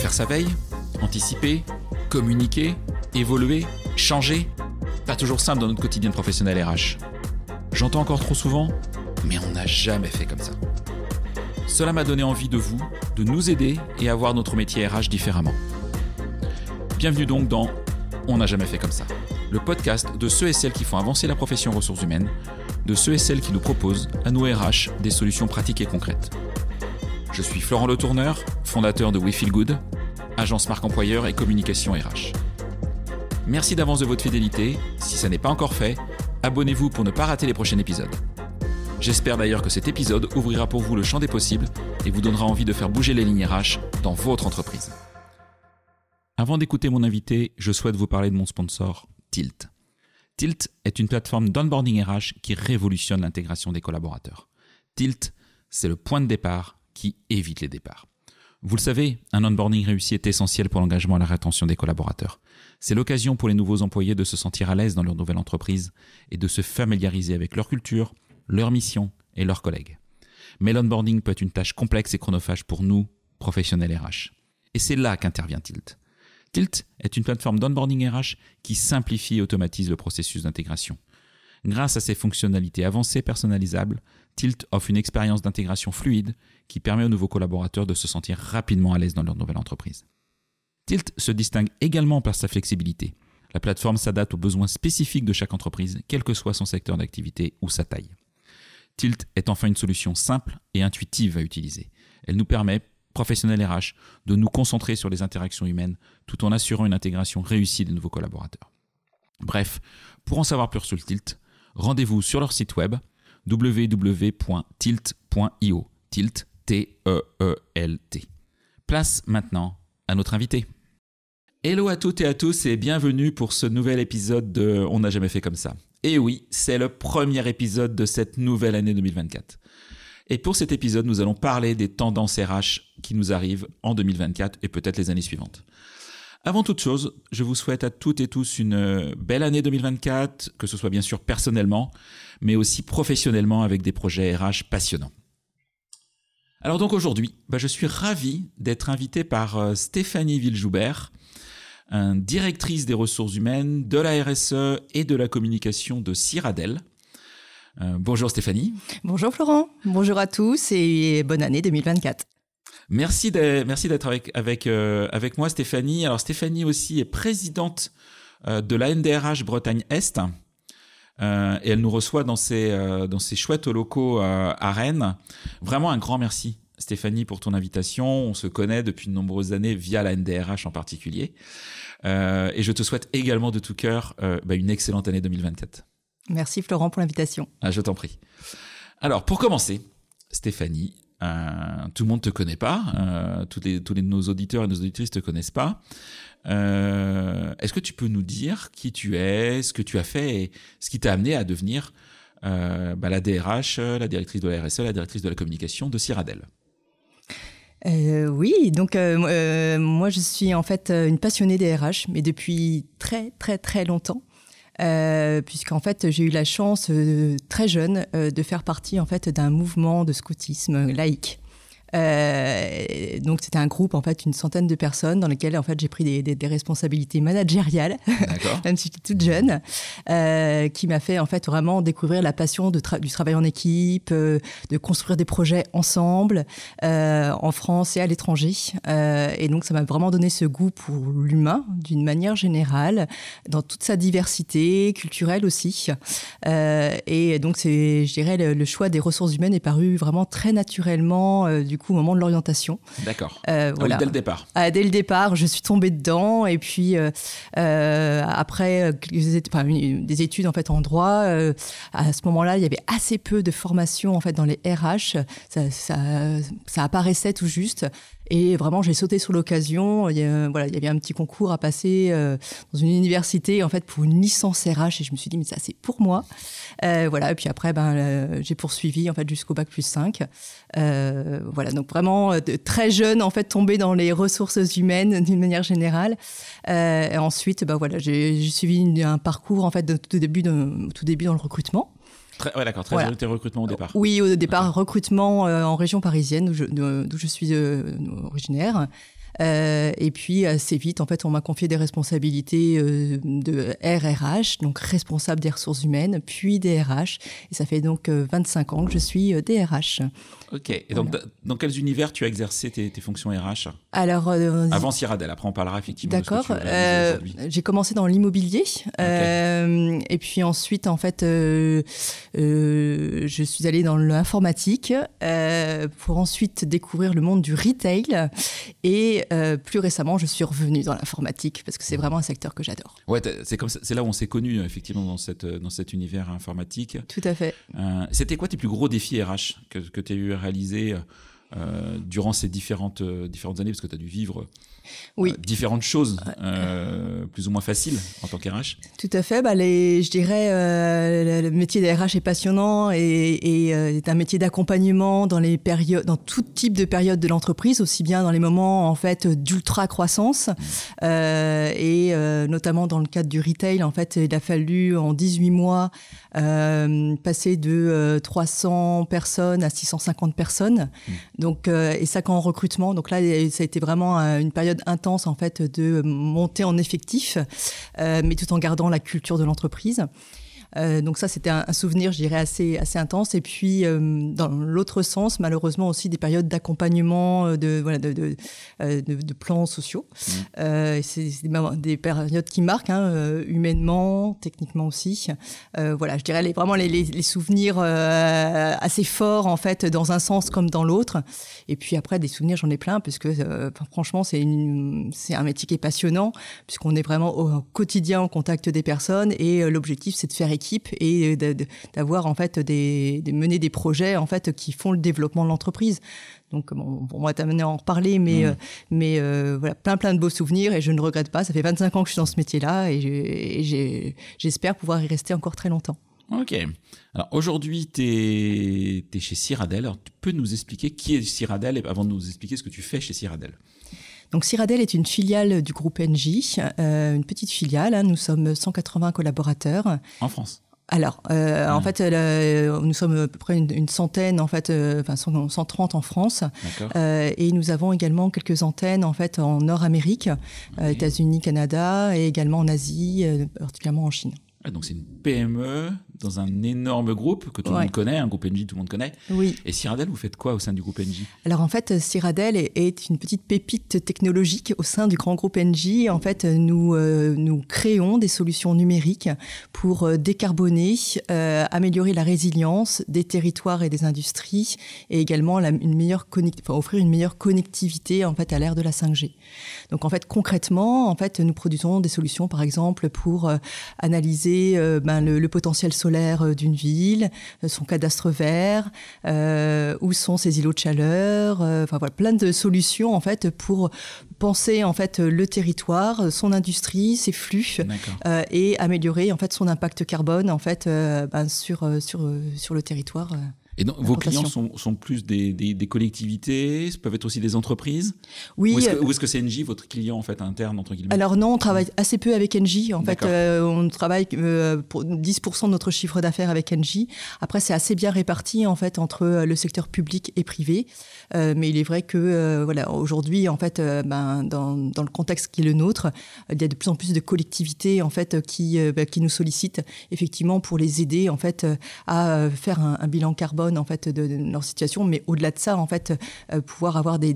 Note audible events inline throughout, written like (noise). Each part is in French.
Faire sa veille, anticiper, communiquer, évoluer, changer, pas toujours simple dans notre quotidien de professionnel RH. J'entends encore trop souvent, mais on n'a jamais fait comme ça. Cela m'a donné envie de vous, de nous aider et à voir notre métier RH différemment. Bienvenue donc dans On n'a jamais fait comme ça, le podcast de ceux et celles qui font avancer la profession ressources humaines, de ceux et celles qui nous proposent, à nous RH, des solutions pratiques et concrètes. Je suis Florent Le Tourneur, fondateur de We Feel Good, agence marque employeur et communication RH. Merci d'avance de votre fidélité. Si ça n'est pas encore fait, abonnez-vous pour ne pas rater les prochains épisodes. J'espère d'ailleurs que cet épisode ouvrira pour vous le champ des possibles et vous donnera envie de faire bouger les lignes RH dans votre entreprise. Avant d'écouter mon invité, je souhaite vous parler de mon sponsor, Tilt. Tilt est une plateforme d'onboarding RH qui révolutionne l'intégration des collaborateurs. Tilt, c'est le point de départ qui évite les départs. Vous le savez, un onboarding réussi est essentiel pour l'engagement et la rétention des collaborateurs. C'est l'occasion pour les nouveaux employés de se sentir à l'aise dans leur nouvelle entreprise et de se familiariser avec leur culture, leur mission et leurs collègues. Mais l'onboarding peut être une tâche complexe et chronophage pour nous, professionnels RH. Et c'est là qu'intervient Tilt. Tilt est une plateforme d'onboarding RH qui simplifie et automatise le processus d'intégration. Grâce à ses fonctionnalités avancées personnalisables, Tilt offre une expérience d'intégration fluide qui permet aux nouveaux collaborateurs de se sentir rapidement à l'aise dans leur nouvelle entreprise. Tilt se distingue également par sa flexibilité. La plateforme s'adapte aux besoins spécifiques de chaque entreprise, quel que soit son secteur d'activité ou sa taille. Tilt est enfin une solution simple et intuitive à utiliser. Elle nous permet, professionnels RH, de nous concentrer sur les interactions humaines tout en assurant une intégration réussie des nouveaux collaborateurs. Bref, pour en savoir plus sur le Tilt, rendez-vous sur leur site web www.tilt.io. Tilt, T-E-E-L-T. Place maintenant à notre invité. Hello à toutes et à tous et bienvenue pour ce nouvel épisode de On n'a jamais fait comme ça. Et oui, c'est le premier épisode de cette nouvelle année 2024. Et pour cet épisode, nous allons parler des tendances RH qui nous arrivent en 2024 et peut-être les années suivantes. Avant toute chose, je vous souhaite à toutes et tous une belle année 2024, que ce soit bien sûr personnellement, mais aussi professionnellement avec des projets RH passionnants. Alors donc aujourd'hui, bah, je suis ravi d'être invité par euh, Stéphanie Villejoubert, directrice des ressources humaines, de la RSE et de la communication de Ciradel. Euh, bonjour Stéphanie. Bonjour Florent, bonjour à tous et bonne année 2024. Merci d'être avec, avec, euh, avec moi Stéphanie. Alors Stéphanie aussi est présidente de la NDRH Bretagne Est. Euh, et elle nous reçoit dans ses, euh, dans ses chouettes locaux euh, à Rennes. Vraiment un grand merci. Stéphanie, pour ton invitation. On se connaît depuis de nombreuses années via la NDRH en particulier. et je te souhaite également de tout cœur bah, une excellente année 2024. Merci Florent pour l'invitation. Ah, je t'en prie. Alors, pour commencer, Stéphanie, tout le monde te connaît pas, tous, les, tous les, nos auditeurs et nos auditrices te connaissent pas. Euh, est-ce que tu peux nous dire qui tu es, ce que tu as fait et ce qui t'a amené à devenir euh, bah, la DRH, la directrice de la RSE, la directrice de la communication de Ciradel euh, oui, donc moi je suis en fait une passionnée des RH, mais depuis très très très longtemps. Puisqu'en fait j'ai eu la chance très jeune de faire partie en fait d'un mouvement de scoutisme laïque. Euh, donc c'était un groupe en fait une centaine de personnes dans lesquelles en fait j'ai pris des, des, des, responsabilités managériales, (laughs) même si j'étais toute jeune, euh, qui m'a fait en fait vraiment découvrir la passion de du travail en équipe, euh, de construire des projets ensemble en France et à l'étranger. Et donc ça m'a vraiment donné ce goût pour l'humain d'une manière générale, dans toute sa diversité culturelle aussi. et donc c'est, je dirais, le, le, choix des ressources humaines est paru vraiment très naturellement du coup au moment de l'orientation. D'accord. Euh, ah dès le départ. Ah, dès le départ, je suis tombée dedans et puis euh, euh après des études en fait en droit, à ce moment-là, il y avait assez peu de formation en fait dans les RH. Ça, ça, ça apparaissait tout juste. Et vraiment, j'ai sauté sur l'occasion. Il, voilà, il y avait un petit concours à passer euh, dans une université en fait pour une licence RH et je me suis dit mais ça c'est pour moi. Euh, voilà. Et puis après, ben euh, j'ai poursuivi en fait jusqu'au bac plus 5. Euh, voilà. Donc vraiment très jeune en fait tombé dans les ressources humaines d'une manière générale. Euh, et ensuite, ben voilà, j'ai suivi un parcours en fait de tout début, de, tout début dans le recrutement. Très, ouais, d'accord. Très voilà. recrutement au départ. Oui, au départ, recrutement en région parisienne, d'où je, suis originaire. Euh, et puis assez vite, en fait, on m'a confié des responsabilités euh, de RRH, donc responsable des ressources humaines, puis DRH. Et ça fait donc 25 euh, ans que je suis DRH. Ok. Et donc, dans quels univers tu as exercé tes, fonctions RH Alors, avant Ciradel. Après, on parlera effectivement. D'accord. J'ai commencé dans l'immobilier, et puis ensuite, en fait, je suis allée dans l'informatique pour ensuite découvrir le monde du retail et euh, plus récemment, je suis revenue dans l'informatique parce que c'est vraiment un secteur que j'adore. Ouais, c'est comme c'est là où on s'est connus effectivement dans cette dans cet univers informatique. Tout à fait. Euh, c'était quoi tes plus gros défis RH que, que tu as eu à réaliser euh, durant ces différentes différentes années? Parce que tu as dû vivre oui. Euh, différentes choses, euh, plus ou moins faciles en tant qu'RH Tout à fait. Bah, les, je dirais euh, le métier d'RH est passionnant et, et est un métier d'accompagnement dans les périodes, dans tout type de période de l'entreprise, aussi bien dans les moments en fait d'ultra croissance mmh. et notamment dans le cadre du retail. En fait, il a fallu en 18 mois passer de 300 personnes à 650 personnes. Mmh. Donc et ça qu'en recrutement. Donc là, ça a été vraiment une période intense en fait de monter en effectif, euh, mais tout en gardant la culture de l'entreprise. Euh, donc ça, c'était un, souvenir, je dirais, assez, assez intense. Et puis, euh, dans l'autre sens, malheureusement aussi des périodes d'accompagnement euh, de, voilà, de, de, de, plans sociaux. Mmh. c'est des, périodes qui marquent, hein, humainement, techniquement aussi. voilà, je dirais les, vraiment les, les, souvenirs assez forts, en fait, dans un sens comme dans l'autre. Et puis après, des souvenirs, j'en ai plein, puisque franchement, c'est un métier qui est passionnant, puisqu'on est vraiment au quotidien en contact des personnes. Et l'objectif, c'est de faire équipe et d'avoir en fait des, mener des projets en fait qui font le développement de l'entreprise. Donc bon, on va t'amener à en reparler, mais, mmh. euh, mais euh, voilà, plein plein de beaux souvenirs et je ne regrette pas. Ça fait 25 ans que je suis dans ce métier-là et j'espère pouvoir y rester encore très longtemps. Ok. Alors aujourd'hui, tu es, chez Ciradel. Alors tu peux nous expliquer qui est Ciradel avant de nous expliquer ce que tu fais chez Ciradel donc Ciradel est une filiale du groupe NJ, euh, une petite filiale. Hein. nous sommes 180 collaborateurs. En France alors, euh, en fait, euh, nous sommes à peu près une, centaine, en fait, enfin 130 en France, et nous avons également quelques antennes en fait en Nord-Amérique, États-Unis, Canada, et également en Asie, particulièrement en Chine. Ah, donc c'est une PME dans un énorme groupe que tout le monde connaît, un groupe NJ tout le monde connaît. Oui. Et Ciradel, vous faites quoi au sein du groupe NJ Alors en fait, Ciradel est une petite pépite technologique au sein du grand groupe NJ. En fait, nous, euh, nous créons des solutions numériques pour euh, décarboner, euh, améliorer la résilience des territoires et des industries et également la, une meilleure enfin, offrir une meilleure connectivité en fait à l'ère de la 5G. Donc en fait, concrètement, en fait, nous produisons des solutions par exemple pour analyser euh, ben, le, potentiel solaire euh, d'une ville, euh, son cadastre vert, où sont ses îlots de chaleur, enfin voilà, plein de solutions en fait pour penser en fait le territoire, son industrie, ses flux et améliorer en fait son impact carbone en fait ben, sur sur sur le territoire. Et donc, vos clients sont, sont plus des, des, des, collectivités, peuvent être aussi des entreprises Oui. Ou est-ce que c'est NJ, votre client en fait interne entre guillemets? Alors non, on travaille assez peu avec NJ. En fait, euh, on travaille euh, pour 10% de notre chiffre d'affaires avec NJ. Après, c'est assez bien réparti en fait entre euh, le secteur public et privé. Euh, mais il est vrai que euh, voilà, aujourd'hui, en fait, ben, dans, le contexte qui est le nôtre, il y a de plus en plus de collectivités en fait qui, ben, nous sollicitent effectivement pour les aider en fait à faire un, bilan carbone en fait de, leur situation, mais au-delà de ça, en fait, euh, pouvoir avoir des,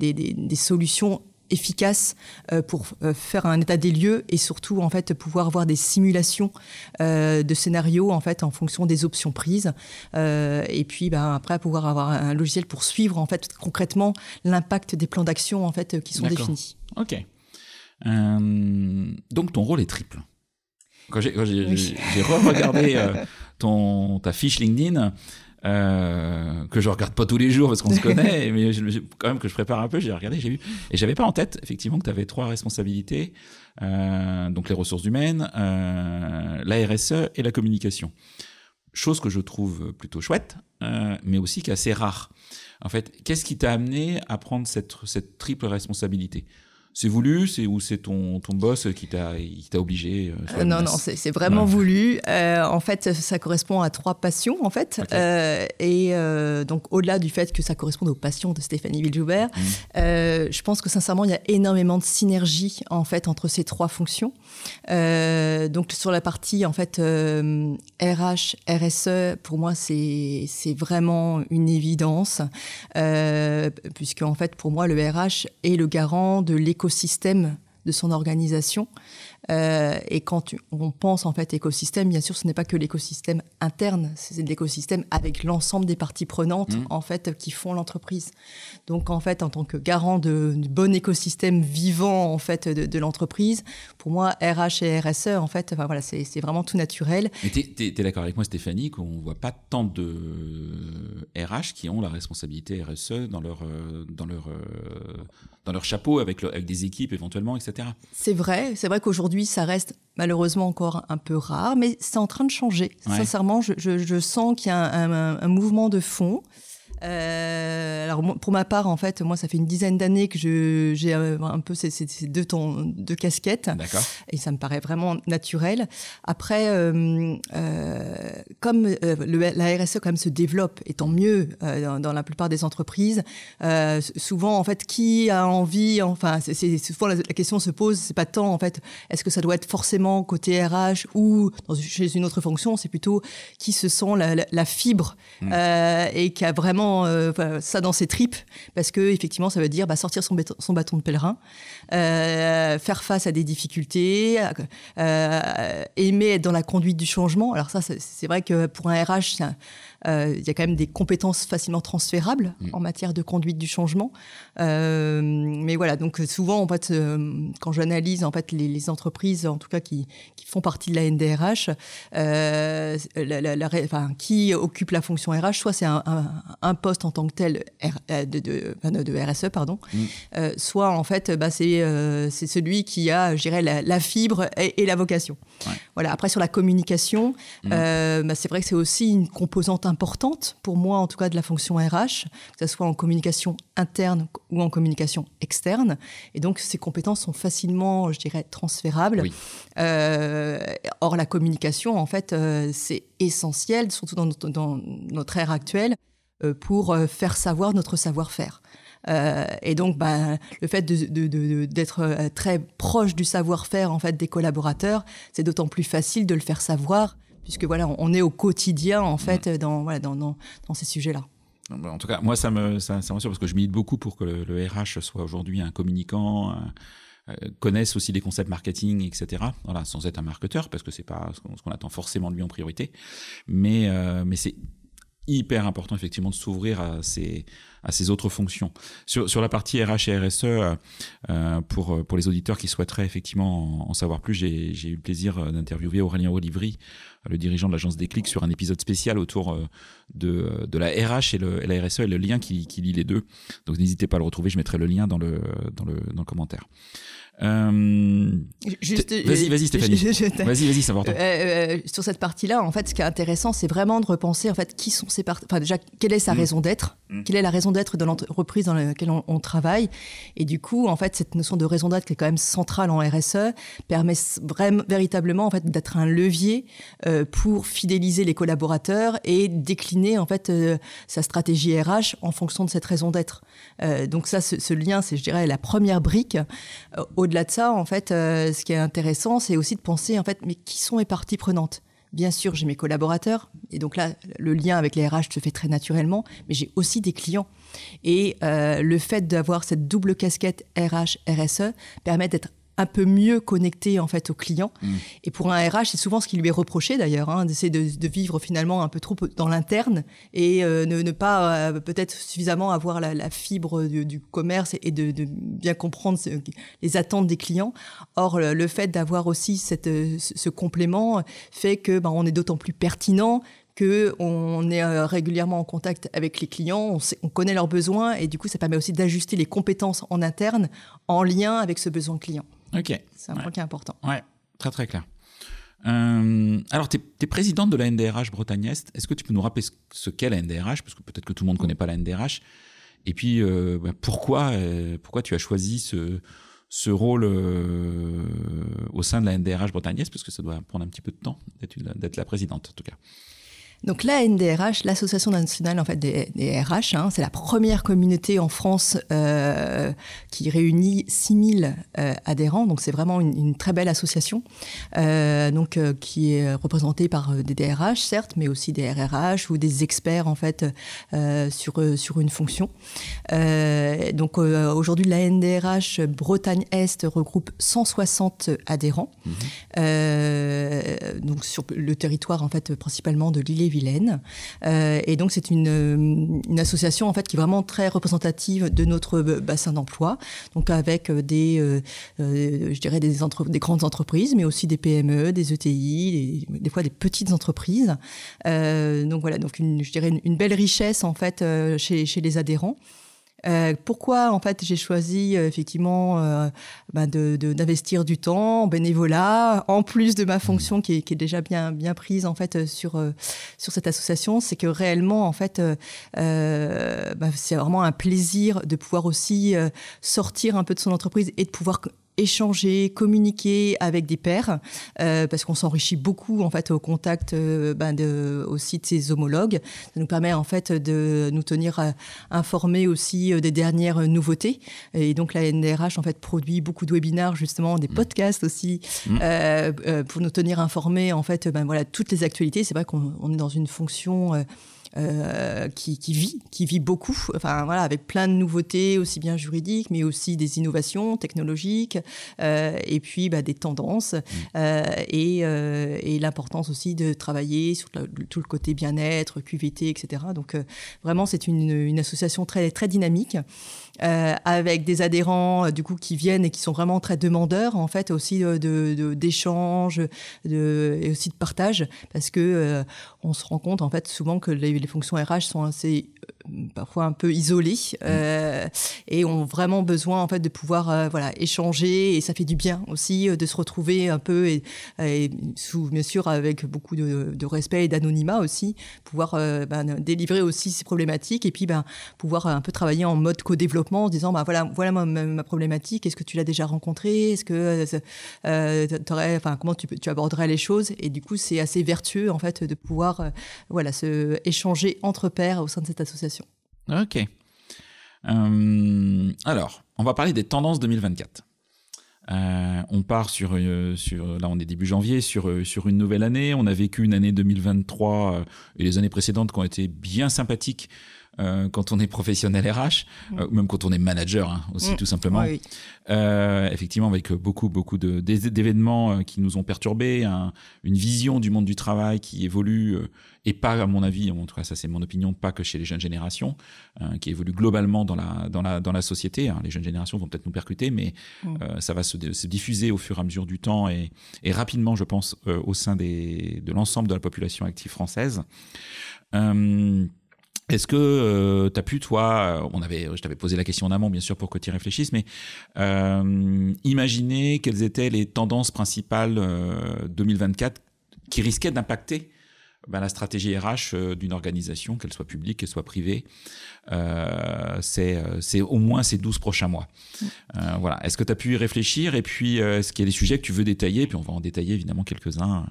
solutions efficaces euh, pour euh, faire un état des lieux et surtout en fait pouvoir avoir des simulations de scénarios en fait en fonction des options prises et puis ben, après pouvoir avoir un logiciel pour suivre en fait concrètement l'impact des plans d'action en fait qui sont définis. Ok. donc ton rôle est triple. Quand j'ai re-regardé ton ta fiche LinkedIn, euh, que je regarde pas tous les jours parce qu'on se (laughs) connaît, mais je, quand même que je prépare un peu, j'ai regardé, j'ai vu, et j'avais pas en tête effectivement que tu avais trois responsabilités, euh, donc les ressources humaines, euh, la RSE et la communication. Chose que je trouve plutôt chouette, euh, mais aussi qu'assez rare. En fait, qu'est-ce qui t'a amené à prendre cette, cette triple responsabilité? C'est voulu, c'est ou c'est ton, ton boss qui t'a t'a obligé euh, Non, non, c'est vraiment voulu. Euh, en fait, ça correspond à trois passions, en fait. Euh, et donc, au-delà du fait que ça correspond aux passions de Stéphanie Villejoubert, mmh. je pense que sincèrement, il y a énormément de synergie, en fait, entre ces trois fonctions. Donc, sur la partie, en fait, RH, RSE, pour moi, c'est vraiment une évidence, puisque, en fait, pour moi, le RH est le garant de l'écosystème système de son organisation. Euh, et quand on pense en fait écosystème, bien sûr, ce n'est pas que l'écosystème interne, c'est l'écosystème avec l'ensemble des parties prenantes mmh. en fait qui font l'entreprise. Donc en fait, en tant que garant de, du bon écosystème vivant en fait de, l'entreprise, pour moi, RH et RSE, en fait, enfin, voilà, c'est vraiment tout naturel. Mais tu es, d'accord avec moi, Stéphanie, qu'on voit pas tant de RH qui ont la responsabilité RSE dans leur euh, dans leur euh, dans leur chapeau avec, avec des équipes éventuellement, etc. C'est vrai, c'est vrai qu'aujourd'hui ça reste malheureusement encore un peu rare, mais c'est en train de changer. Sincèrement, je, je, sens qu'il y a un, un, mouvement de fond. Euh, alors pour ma part, en fait, moi, ça fait une dizaine d'années que je, j'ai un peu ces, ces, deux, tons, deux casquettes. Et ça me paraît vraiment naturel. Après, euh, euh, comme euh, le, la RSE quand même se développe, et tant mieux euh, dans, dans, la plupart des entreprises, euh, souvent, en fait, qui a envie, enfin, c'est, souvent la, question se pose, c'est pas tant, en fait, est-ce que ça doit être forcément côté RH ou dans, chez une autre fonction, c'est plutôt qui se sent la, la, la fibre mmh. et qui a vraiment euh, ça dans ses tripes, parce que effectivement, ça veut dire bah, sortir son, son, bâton de pèlerin, euh, faire face à des difficultés, euh, aimer être dans la conduite du changement. Alors ça, c'est vrai que pour un RH, euh, il y a quand même des compétences facilement transférables mm. en matière de conduite du changement. Mais voilà, donc souvent, en fait, quand j'analyse en fait les, les, entreprises, en tout cas qui, qui font partie de la NDRH, la, la, la, enfin, qui occupe la fonction RH, soit c'est un, un, un, poste en tant que tel R, de, de, de, RSE, pardon, mm. soit en fait, bah, c'est c'est celui qui a, je dirais, la, fibre et, et, la vocation. Ouais. Voilà. Après, sur la communication, mm. bah, c'est vrai que c'est aussi une composante importante pour moi, en tout cas de la fonction RH, que ce soit en communication interne ou en communication externe. Et donc, ces compétences sont facilement, je dirais, transférables. Euh, or, la communication, en fait, euh, c'est essentiel, surtout dans notre, dans notre ère actuelle, euh, pour euh, faire savoir notre savoir-faire. Euh, et donc, ben, le fait d'être de, de, de, très proche du savoir-faire en fait des collaborateurs, c'est d'autant plus facile de le faire savoir puisque voilà, on est au quotidien en fait mm. dans, voilà, dans, dans, dans ces sujets-là. En tout cas, moi, ça me, ça, ça parce que je milite beaucoup pour que le, RH soit aujourd'hui un communicant, euh, connaisse aussi les concepts marketing, etc. Voilà, sans être un marketeur, parce que c'est pas ce qu'on attend forcément de lui en priorité. Mais, euh, mais c'est hyper important effectivement de s'ouvrir à ces à ces autres fonctions. Sur, sur la partie RH et RSE, euh, euh, pour pour les auditeurs qui souhaiteraient effectivement en, savoir plus, j'ai eu le plaisir euh, d'interviewer Aurélien Olivry, le dirigeant de l'agence Déclic, sur un épisode spécial autour euh, de de la RH et, le, la RSE et le lien qui, qui lie les deux. Donc n'hésitez pas à le retrouver, je mettrai le lien dans le dans le dans le commentaire. Euh, vas-y, vas-y, Stéphanie. (laughs) Vas-y, vas-y, c'est important. Euh, euh, sur cette partie-là, en fait, ce qui est intéressant, c'est vraiment de repenser, en fait, qui sont ces parties. Enfin, déjà, quelle est sa mm. raison d'être? Mm. Quelle est la raison d'être de l'entreprise dans laquelle on, on, travaille? Et du coup, en fait, cette notion de raison d'être qui est quand même centrale en RSE permet vraiment, véritablement, en fait, d'être un levier euh, pour fidéliser les collaborateurs et décliner, en fait, euh, sa stratégie RH en fonction de cette raison d'être. Euh, donc ça, ce, ce lien, c'est, je dirais, la première brique. Au au-delà de ça, en fait, euh, ce qui est intéressant, c'est aussi de penser, en fait, mais qui sont mes parties prenantes? Bien sûr, j'ai mes collaborateurs, et donc là, le lien avec les RH se fait très naturellement, mais j'ai aussi des clients. Et euh, le fait d'avoir cette double casquette RH-RSE permet d'être un peu mieux connecté en fait au client. Mm. Et pour un RH, c'est souvent ce qui lui est reproché d'ailleurs, hein, d'essayer de, de, vivre finalement un peu trop dans l'interne et euh, ne, ne, pas euh, peut-être suffisamment avoir la, la fibre du, du, commerce et de, de bien comprendre ce, les attentes des clients. Or, le, le fait d'avoir aussi cette, ce complément fait que ben, on est d'autant plus pertinent que on est euh, régulièrement en contact avec les clients, on, sait, on, connaît leurs besoins et du coup ça permet aussi d'ajuster les compétences en interne en lien avec ce besoin client. Ok. C'est un ouais. point qui est important. Ouais, très très clair. Euh, alors, tu es, présidente de la NDRH Bretagne Est. Est-ce que tu peux nous rappeler ce qu'est la NDRH Parce que peut-être que tout le monde ne connaît pas la NDRH. Et puis, euh, bah, pourquoi, euh, pourquoi tu as choisi ce, ce rôle au sein de la NDRH bretagnaise, parce que ça doit prendre un petit peu de temps d'être la présidente en tout cas. Donc la NDRH, l'Association nationale en fait des, RH, hein, c'est la première communauté en France euh, qui réunit 6000 euh, adhérents. Donc c'est vraiment une, une, très belle association, euh, donc euh, qui est représentée par des DRH certes, mais aussi des RRH ou des experts en fait sur sur une fonction. donc aujourd'hui la NDRH Bretagne Est regroupe 160 adhérents. Mmh. donc sur le territoire en fait principalement de l'île vilaine euh, et donc c'est une, une, association en fait qui est vraiment très représentative de notre bassin d'emploi, donc avec euh, des, euh, je dirais des, grandes entreprises, mais aussi des PME, des ETI, des, fois des petites entreprises. donc voilà, donc une, je dirais une, belle richesse en fait chez les adhérents. Euh, pourquoi en fait j'ai choisi euh, effectivement euh, bah, d'investir du temps en bénévolat en plus de ma fonction qui est, qui est déjà bien bien prise en fait sur euh, sur cette association c'est que réellement en fait bah, c'est vraiment un plaisir de pouvoir aussi sortir un peu de son entreprise et de pouvoir échanger, communiquer avec des pairs, euh, parce qu'on s'enrichit beaucoup en fait au contact euh, ben de, aussi de ses homologues. Ça nous permet en fait de nous tenir euh, informés aussi euh, des dernières nouveautés. Et donc la NDRH en fait produit beaucoup de webinaires justement, des mmh. podcasts aussi, mmh. Euh, pour nous tenir informés en fait ben voilà toutes les actualités. C'est vrai qu'on est dans une fonction euh, qui, qui, vit, qui vit beaucoup, enfin voilà, avec plein de nouveautés, aussi bien juridiques, mais aussi des innovations technologiques, euh, et puis bah, des tendances, mmh. euh, et, euh, et l'importance aussi de travailler sur tout le côté bien-être, QVT, etc. Donc euh, vraiment, c'est une, une, association très très dynamique. Euh, avec des adhérents du coup qui viennent et qui sont vraiment très demandeurs en fait aussi de d'échanges et aussi de partage parce que on se rend compte en fait souvent que les, les fonctions RH sont assez euh, parfois un peu isolées mmh. euh, et ont vraiment besoin en fait de pouvoir euh, voilà échanger et ça fait du bien aussi euh, de se retrouver un peu et, et sous bien sûr avec beaucoup de, de respect et d'anonymat aussi pouvoir ben, délivrer aussi ces problématiques et puis ben pouvoir un peu travailler en mode co-développement en disant ben voilà voilà ma, ma problématique est-ce que tu l'as déjà rencontrée est-ce que enfin comment tu, tu aborderais les choses et du coup c'est assez vertueux en fait de pouvoir voilà se échanger entre pairs au sein de cette association. Ok. Euh, alors, on va parler des tendances 2024. Euh, on part sur, euh, sur, là on est début janvier, sur, sur une nouvelle année. On a vécu une année 2023 euh, et les années précédentes qui ont été bien sympathiques euh, quand on est professionnel RH, mmh. euh, même quand on est manager hein, aussi mmh. tout simplement. Oui, oui. Euh, effectivement, avec beaucoup beaucoup d'événements euh, qui nous ont perturbés, un, une vision du monde du travail qui évolue euh, et pas à mon avis, en tout cas ça c'est mon opinion, pas que chez les jeunes générations, qui évolue globalement dans la dans la dans la société. Hein. Les jeunes générations vont peut-être nous percuter, mais mmh. ça va se, se, diffuser au fur et à mesure du temps et, et rapidement, je pense, au sein des de l'ensemble de la population active française. Euh, est-ce que euh, tu as pu, toi, euh, on avait, je t'avais posé la question en amont, bien sûr, pour que tu y réfléchisses, mais euh, imaginer quelles étaient les tendances principales euh, 2024 qui risquaient d'impacter ben, la stratégie RH euh, d'une organisation, qu'elle soit publique, qu'elle soit privée, euh, c'est au moins ces 12 prochains mois. Voilà. Est-ce que tu as pu y réfléchir? Et puis, est-ce qu'il y a des sujets que tu veux détailler? Puis on va en détailler évidemment quelques-uns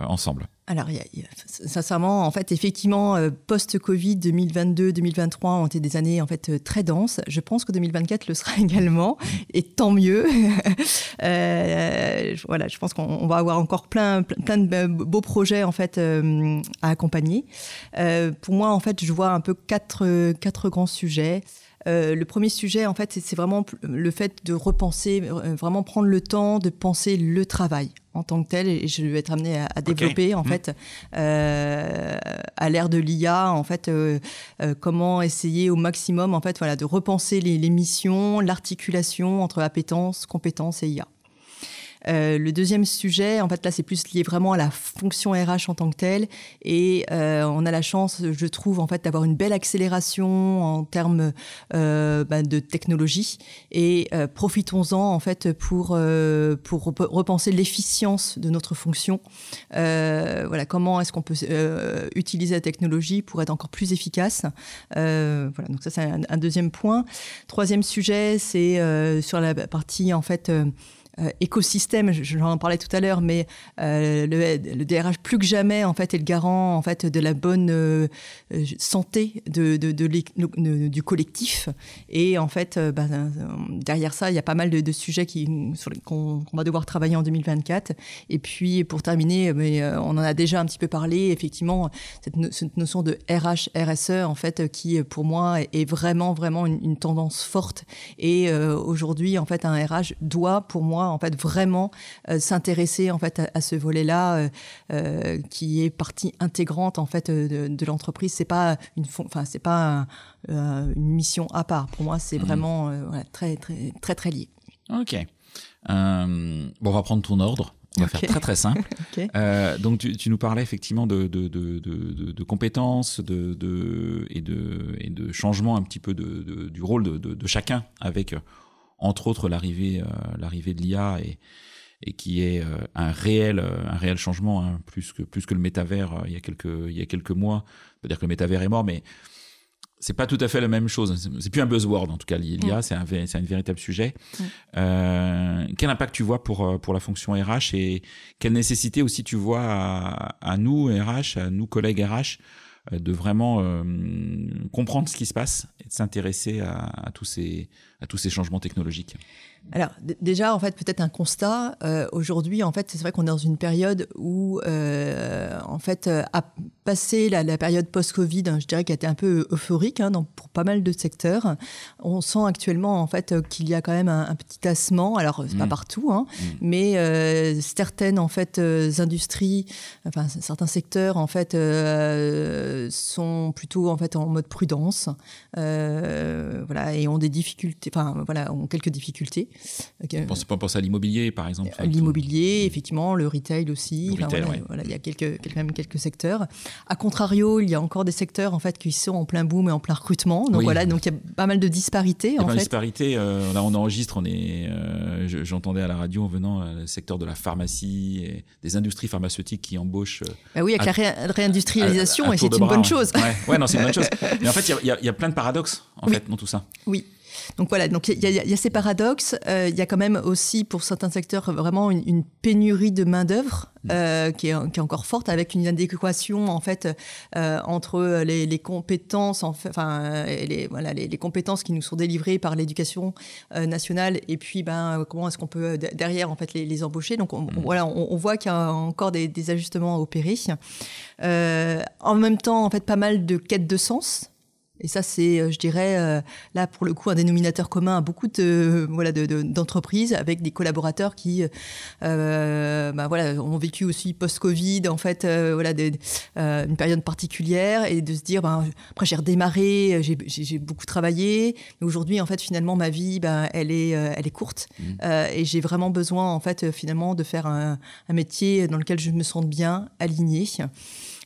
ensemble Alors, sincèrement, en fait, effectivement, euh, post-Covid, 2022-2023 ont été des années en fait euh, très denses. Je pense que 2024 le sera (laughs) également, et tant mieux. (laughs) euh, voilà, je pense qu'on va avoir encore plein, plein de beaux projets en fait euh, à accompagner. Euh, pour moi, en fait, je vois un peu quatre, quatre grands sujets. Euh, le premier sujet, en fait, c'est vraiment le fait de repenser, euh, vraiment prendre le temps de penser le travail en tant que tel, et je vais être amené à, à développer, okay. en mmh. fait, euh, à l'ère de l'IA, en fait, euh, euh, comment essayer au maximum, en fait, voilà, de repenser les, les missions, l'articulation entre appétence, compétence et IA. Le deuxième sujet, en fait, là, c'est plus lié vraiment à la fonction RH en tant que telle. Et on a la chance, je trouve, en fait, d'avoir une belle accélération en termes bah, de technologie. Et profitons-en, en fait, pour, repenser l'efficience de notre fonction. voilà, comment est-ce qu'on peut utiliser la technologie pour être encore plus efficace. voilà, donc ça, c'est un, deuxième point. Troisième sujet, c'est sur la partie, en fait, euh, écosystème, j'en parlais tout à l'heure, mais euh, le, DRH plus que jamais en fait est le garant en fait de la bonne euh, santé du collectif. Et en fait, bah, derrière ça, il y a pas mal de, sujets qui qu'on va devoir travailler en 2024. Et puis pour terminer, mais on en a déjà un petit peu parlé. Effectivement, cette, notion de RH RSE en fait qui pour moi est, vraiment vraiment une, une tendance forte. Et aujourd'hui, en fait, un RH doit pour moi en fait vraiment euh, s'intéresser en fait à, ce volet-là euh, euh, qui est partie intégrante en fait de, l'entreprise. C'est pas une, enfin c'est pas une mission à part. Pour moi, c'est mmh. vraiment très très très très lié. Ok. bon, on va prendre ton ordre. On va faire très très simple. (laughs) donc tu, nous parlais effectivement de, de, de, de compétences de, et, de, et de changement un petit peu du rôle de, chacun avec entre autres l'arrivée euh, l'arrivée de l'IA et, et qui est euh, un réel euh, un réel changement hein, plus que plus que le métavers il y a quelques il y a quelques mois peut dire que le métavers est mort mais c'est pas tout à fait la même chose. C'est plus un buzzword en tout cas. L'IA, c'est un, c'est un véritable sujet. Euh, quel impact tu vois pour pour la fonction RH et quelle nécessité aussi tu vois à, à nous RH, à nous collègues RH, de vraiment euh, comprendre ce qui se passe et de s'intéresser à, tous ces changements technologiques. Alors déjà, en fait, peut-être un constat. Euh, aujourd'hui, en fait, c'est vrai qu'on est dans une période où, euh, en fait, euh, passer la, la période post-Covid, hein, je dirais qu'elle était un peu euphorique hein, dans, pour pas mal de secteurs. On sent actuellement, en fait, qu'il y a quand même un, un petit tassement. Alors, c'est pas mmh. partout, hein, mmh. mais euh, certaines, en fait, euh, industries, enfin certains secteurs, en fait, euh, sont plutôt, en fait, en mode prudence, voilà, et ont des difficultés, enfin, voilà, ont quelques difficultés. Okay. Pas penser à l'immobilier, par exemple. L'immobilier, effectivement, le retail aussi. Le retail, voilà, voilà, il y a quelques, quand même quelques secteurs. A contrario, il y a encore des secteurs en fait qui sont en plein boom et en plein recrutement. Donc voilà, donc il y a pas mal de disparités. Il y a en fait. disparités. Euh, là, on enregistre. On est. Euh, j'entendais à la radio en venant euh, le secteur de la pharmacie et des industries pharmaceutiques qui embauchent. bah oui, avec la réindustrialisation, et c'est une bonne chose. Ouais, ouais non, c'est une bonne (laughs) chose. Mais en fait, il y, y, a plein de paradoxes en fait dans tout ça. Oui. Donc voilà, donc il y, y, a ces paradoxes. Euh, il y a quand même aussi pour certains secteurs vraiment une, une pénurie de main d'œuvre mm. euh, qui, est, qui, est, encore forte, avec une adéquation en fait euh, entre les, les, compétences, enfin les, voilà, les, les, compétences qui nous sont délivrées par l'éducation euh, nationale, et puis ben comment est-ce qu'on peut derrière en fait les, embaucher. Donc on, mm. voilà, on, on voit qu'il y a encore des, des ajustements à opérer. En même temps, en fait, pas mal de quêtes de sens. Et ça, c'est, euh, je dirais, euh, là pour le coup, un dénominateur commun à beaucoup de voilà d'entreprises avec des collaborateurs qui, euh, bah, voilà, ont vécu aussi post-Covid, en fait, euh, voilà, des, euh, une période particulière et de se dire, ben, après j'ai redémarré, j'ai beaucoup travaillé, mais aujourd'hui, en fait, finalement, ma vie, ben, elle est, elle est courte mmh. et j'ai vraiment besoin, en fait, finalement, de faire un, un métier dans lequel je me sente bien, aligné.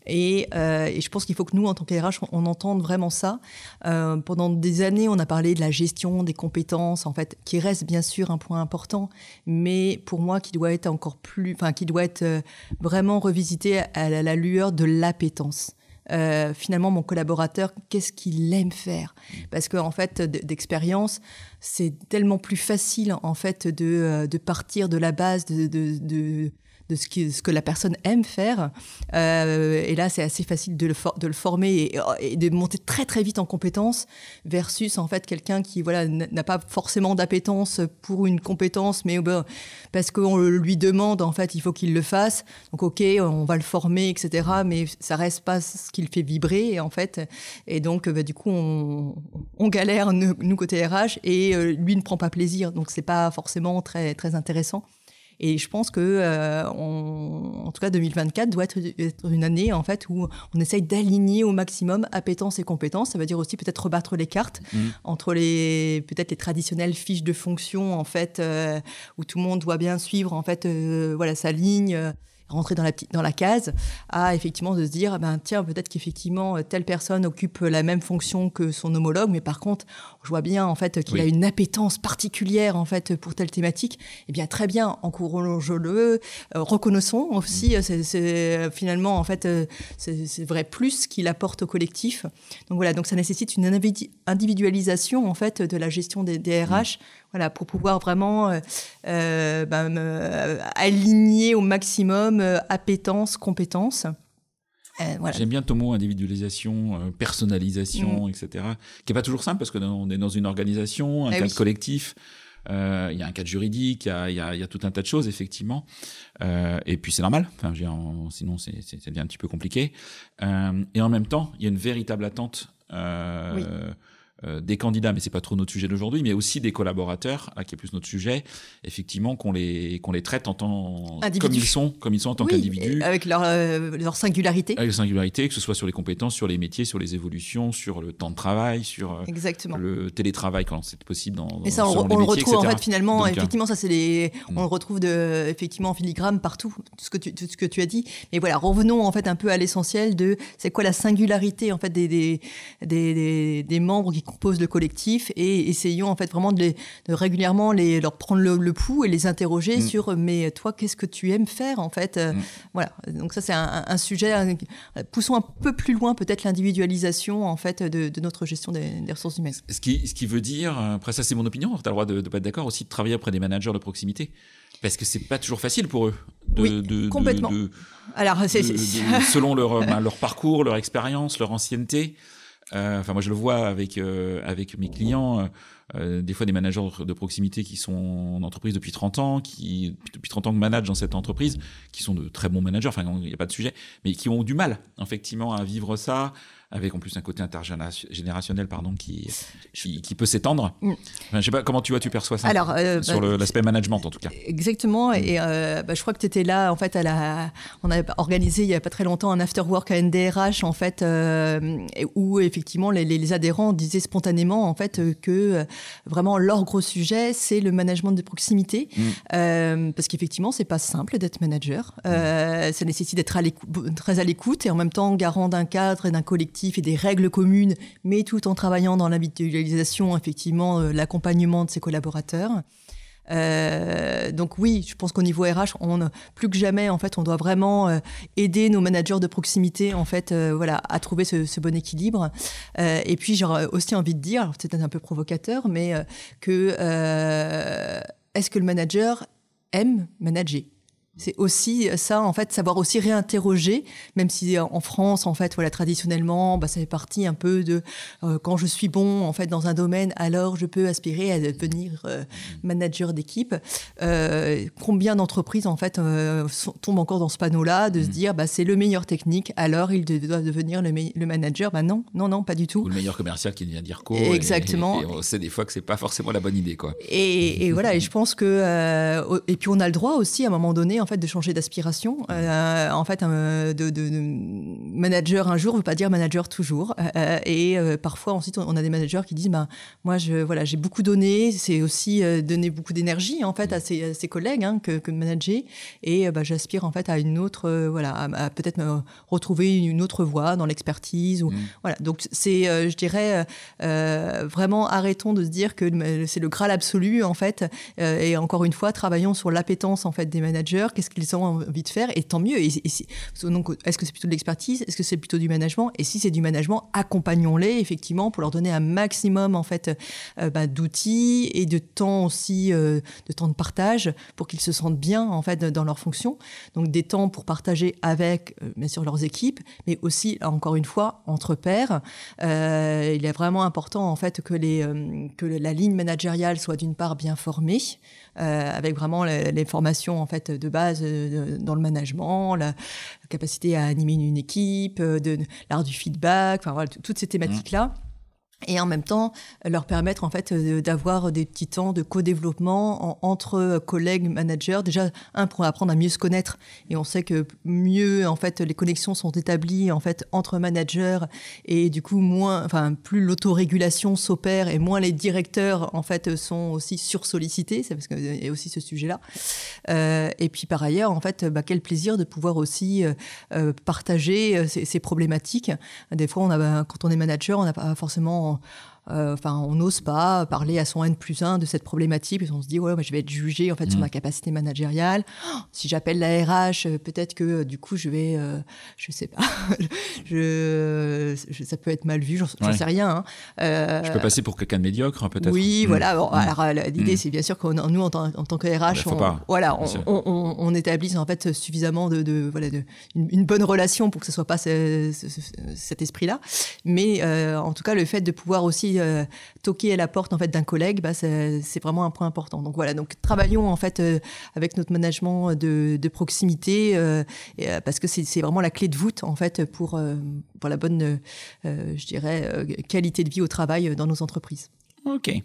Et, euh, et, je pense qu'il faut que nous, en tant qu'RH, on, on, entende vraiment ça. Euh, pendant des années, on a parlé de la gestion des compétences, en fait, qui reste bien sûr un point important, mais pour moi, qui doit être encore plus, enfin, qui doit être euh, vraiment revisité à la, lueur de l'appétence. Euh, finalement mon collaborateur qu'est-ce qu'il aime faire? Parce que en fait d'expérience c'est tellement plus facile en fait de, euh, de partir de la base de, de, de de ce, que la personne aime faire. Euh, et là, c'est assez facile de le, de le former et, de monter très très vite en compétence versus en fait quelqu'un qui voilà n'a pas forcément d'appétence pour une compétence, mais ben, parce qu'on lui demande en fait, il faut qu'il le fasse. Donc ok, on va le former, etc. Mais ça reste pas ce qui le fait vibrer en fait. Et donc bah, du coup, on, galère nous, nous, côté RH et euh, lui ne prend pas plaisir. Donc c'est pas forcément très très intéressant. Et je pense que, en tout cas, 2024 doit être, une année en fait où on essaye d'aligner au maximum appétence et compétences. Ça veut dire aussi peut-être rebattre les cartes mmh. entre les peut-être les traditionnelles fiches de fonction en fait où tout le monde doit bien suivre en fait voilà sa ligne rentrer dans la, petite, dans la case, à effectivement de se dire, ben, tiens, peut-être qu'effectivement, euh, telle personne occupe la même fonction que son homologue, mais par contre, je vois bien en fait qu'il a une appétence particulière en fait pour telle thématique. Eh bien, très bien, encourageons-le, euh, reconnaissons aussi, mm. c'est euh, finalement en fait c'est vrai plus qu'il apporte au collectif. Donc voilà, donc ça nécessite une individualisation en fait de la gestion des, des RH voilà, pour pouvoir vraiment euh, euh, ben, aligner au maximum euh, appétence, Voilà. J'aime bien ton mot individualisation, personnalisation, mm. etc. Qui est pas toujours simple parce que on est dans une organisation, un eh cadre collectif. Il y a un cadre juridique, il y, y, y a, tout un tas de choses effectivement, et puis c'est normal. Enfin, sinon c'est devient un petit peu compliqué. et en même temps, il y a une véritable attente. Oui euh, des candidats, mais c'est pas trop notre sujet d'aujourd'hui, mais aussi des collaborateurs, là qui est plus notre sujet, effectivement qu'on les qu'on les traite en tant comme ils sont, comme ils sont en tant qu'individus, avec leur euh, leur singularité, avec leur singularité, que ce soit sur les compétences, sur les métiers, sur les évolutions, sur le temps de travail, sur euh, Exactement. le télétravail quand c'est possible. Dans, Et ça, on, le retrouve en fait finalement, effectivement, ça c'est les, mm. on le retrouve de effectivement en filigrane partout, tout ce que tu tout ce que tu as dit. Mais voilà, revenons en fait un peu à l'essentiel de c'est quoi la singularité en fait des des, des, des membres qui pose le collectif et essayons en fait vraiment de, les, régulièrement les, leur prendre le, pouls et les interroger mm. sur mais toi qu'est-ce que tu aimes faire en fait euh, mm. voilà donc ça c'est un, sujet poussons un peu plus loin peut-être l'individualisation en fait de, notre gestion des, ressources humaines ce qui, ce qui veut dire après ça c'est mon opinion tu as le droit de ne pas être d'accord aussi de travailler auprès des managers de proximité parce que c'est pas toujours facile pour eux de, oui, complètement. Alors, (laughs) selon leur, ben, leur parcours, leur expérience, leur ancienneté, euh, enfin, moi, je le vois avec euh, avec mes clients. Euh, des fois des managers de proximité qui sont en entreprise depuis 30 ans, qui depuis 30 ans que managent dans cette entreprise, qui sont de très bons managers, enfin il n'y a pas de sujet, mais qui ont du mal effectivement à vivre ça, avec en plus un côté intergénérationnel pardon qui qui, peut s'étendre. Je mm. Je sais pas comment tu vois, tu perçois ça Alors, euh, sur bah, l'aspect management en tout cas. Exactement. Mm. Et euh, bah, je crois que tu étais là en fait à la. On a organisé il y a pas très longtemps un after work à NDRH en fait euh, où effectivement les, les, adhérents disaient spontanément en fait que vraiment leur gros sujet c'est le management de proximité mm. parce qu'effectivement c'est pas simple d'être manager. ça nécessite d'être très à l'écoute et en même temps garant d'un cadre et d'un collectif et des règles communes, mais tout en travaillant dans l'individualisation, effectivement, euh, l'accompagnement de ses collaborateurs. Euh, donc oui, je pense qu'au niveau RH, on plus que jamais en fait, on doit vraiment euh, aider nos managers de proximité en fait, voilà, à trouver ce, bon équilibre. et puis j'aurais aussi envie de dire, c'est un peu provocateur, mais que est-ce que le manager aime manager? C'est aussi ça, en fait, savoir aussi réinterroger, même si euh, en France, en fait, voilà, traditionnellement, bah, ça fait partie un peu de euh, quand je suis bon, en fait, dans un domaine, alors je peux aspirer à devenir euh, manager d'équipe. combien d'entreprises, en fait, tombent encore dans ce panneau-là de se mm. dire, bah, c'est le meilleur technique, alors il doit devenir le, manager. Bah non, non, non, pas du tout. Ou le meilleur commercial qui vient dire quoi Exactement. Et, on sait des fois que c'est pas forcément la bonne idée, quoi. Et, et voilà, et je pense que et puis on a le droit aussi à un moment donné en fait de changer d'aspiration. Euh, en fait, un de, manager un jour ne veut pas dire manager toujours. Euh, et euh, parfois ensuite, on a des managers qui disent, ben moi, je voilà, j'ai beaucoup donné. C'est aussi donner beaucoup d'énergie en fait à ses, ses collègues hein, que, que, de manager. Et bah, j'aspire en fait à une autre, voilà, à, peut-être me retrouver une autre voie dans l'expertise ou mm. voilà. Donc c'est, je dirais, vraiment arrêtons de se dire que c'est le graal absolu en fait. et encore une fois, travaillons sur l'appétence en fait des managers qu'est-ce qu'ils ont envie de faire, et tant mieux. Donc, est-ce que c'est plutôt de l'expertise Est-ce que c'est plutôt du management Et si c'est du management, accompagnons-les effectivement pour leur donner un maximum en fait euh, bah, d'outils et de temps aussi, euh, de temps de partage pour qu'ils se sentent bien en fait dans leur fonction. Donc des temps pour partager avec euh, bien sûr leurs équipes, mais aussi encore une fois entre pairs. il est vraiment important en fait que les que la ligne managériale soit d'une part bien formée. Euh, avec vraiment les, formations en fait de base euh, dans le management, la, capacité à animer une, équipe, euh, de, l'art du feedback, enfin voilà, toutes ces thématiques là. Et en même temps leur permettre en fait d'avoir des petits temps de co-développement entre collègues managers. Déjà un pour apprendre à mieux se connaître. Et on sait que mieux en fait les connexions sont établies en fait entre managers. Et du coup moins enfin plus l'autorégulation s'opère et moins les directeurs en fait sont aussi sursollicités. C'est parce qu'il y a aussi ce sujet là euh, et puis par ailleurs en fait bah, quel plaisir de pouvoir aussi euh, euh partager euh, ces, ces, problématiques. Des fois on a quand on est manager on n'a pas forcément more euh, enfin, on n'ose pas parler à son N plus 1 de cette problématique, on se dit, ouais, je vais être jugé en fait sur mm. ma capacité managériale. Oh, si j'appelle la RH, euh, peut-être que euh, du coup, je vais, je sais pas, (laughs) je, ça peut être mal vu, j'en sais rien. Hein. je peux passer pour quelqu'un de médiocre, peut-être. Oui, mm. voilà. Mm. alors, l'idée, c'est bien sûr que nous, en, tant, que RH, on, voilà, on, établisse en fait suffisamment de, voilà, de, une, bonne relation pour que ce soit pas cet esprit-là. Mais en tout cas, le fait de pouvoir aussi euh, toquer à la porte en fait d'un collègue, bah, c'est vraiment un point important. Donc voilà, donc travaillons en fait euh, avec notre management de, proximité euh, parce que c'est vraiment la clé de voûte en fait pour pour la bonne, je dirais, qualité de vie au travail dans nos entreprises. Ok.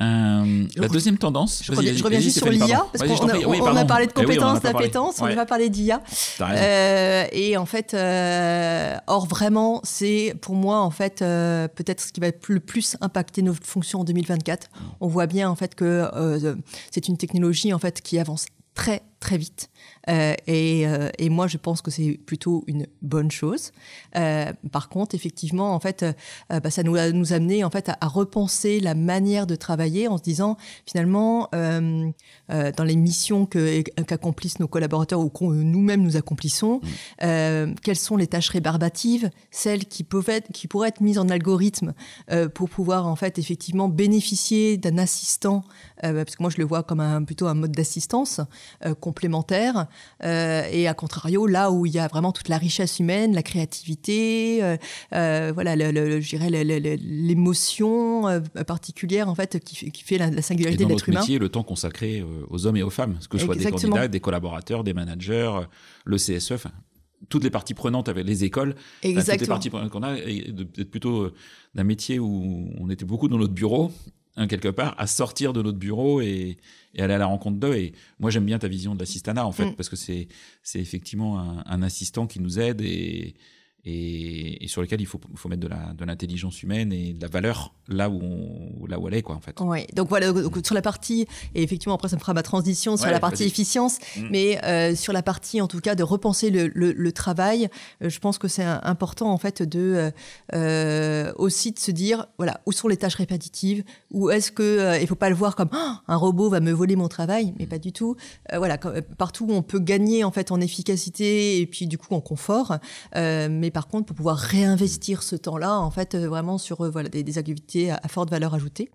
Euh, la deuxième tendance. Je, reviens, je reviens juste sur l'IA, parce qu'on a, parlé de eh compétences, d'appétence, on va parler d'IA. Euh, et en fait, euh, or vraiment, c'est pour moi, en fait, peut-être ce qui va le plus impacter nos fonctions en 2024. On voit bien, en fait, que c'est une technologie, en fait, qui avance très, très vite. Euh, et, euh, et, moi, je pense que c'est plutôt une bonne chose. Euh, par contre, effectivement, en fait, bah, ça nous a nous amené en fait à, à, repenser la manière de travailler en se disant finalement dans les missions qu'accomplissent nos collaborateurs ou que nous-mêmes nous accomplissons, mmh. quelles sont les tâches rébarbatives, celles qui peuvent être qui pourraient être mises en algorithme pour pouvoir en fait effectivement bénéficier d'un assistant, parce que moi je le vois comme un plutôt un mode d'assistance complémentaire euh, et à contrario, là où il y a vraiment toute la richesse humaine, la créativité, euh, euh, voilà, le, je dirais l'émotion particulière en fait qui, qui fait la, singularité de l'être humain. Métier, le temps consacré aux hommes et aux femmes, que ce soit des candidats, des collaborateurs, des managers, le CSE, enfin, toutes les parties prenantes avec les écoles, toutes les parties prenantes qu'on a, et plutôt d'un métier où on était beaucoup dans notre bureau Hein, quelque part, à sortir de notre bureau et, et aller à la rencontre d'eux. Et moi, j'aime bien ta vision de l'assistanat, en fait, mm. parce que c'est effectivement un, un, assistant qui nous aide et, et, et, sur lequel il faut, faut mettre de l'intelligence humaine et de la valeur là où, on, là où elle est, quoi, en fait. Oui, donc voilà, donc, sur la partie, et effectivement, après, ça me fera ma transition sur la partie efficience, mmh. mais euh, sur la partie, en tout cas, de repenser le, le, le travail, euh, je pense que c'est important, en fait, de euh, aussi de se dire, voilà, où sont les tâches répétitives, ou est-ce que euh, il faut pas le voir comme oh, un robot va me voler mon travail, mais pas du tout. voilà, partout où on peut gagner, en fait, en efficacité et puis, du coup, en confort, mais par contre, pour pouvoir réinvestir ce temps-là, en fait, euh, vraiment sur euh, voilà, des, des activités à, forte valeur ajoutée.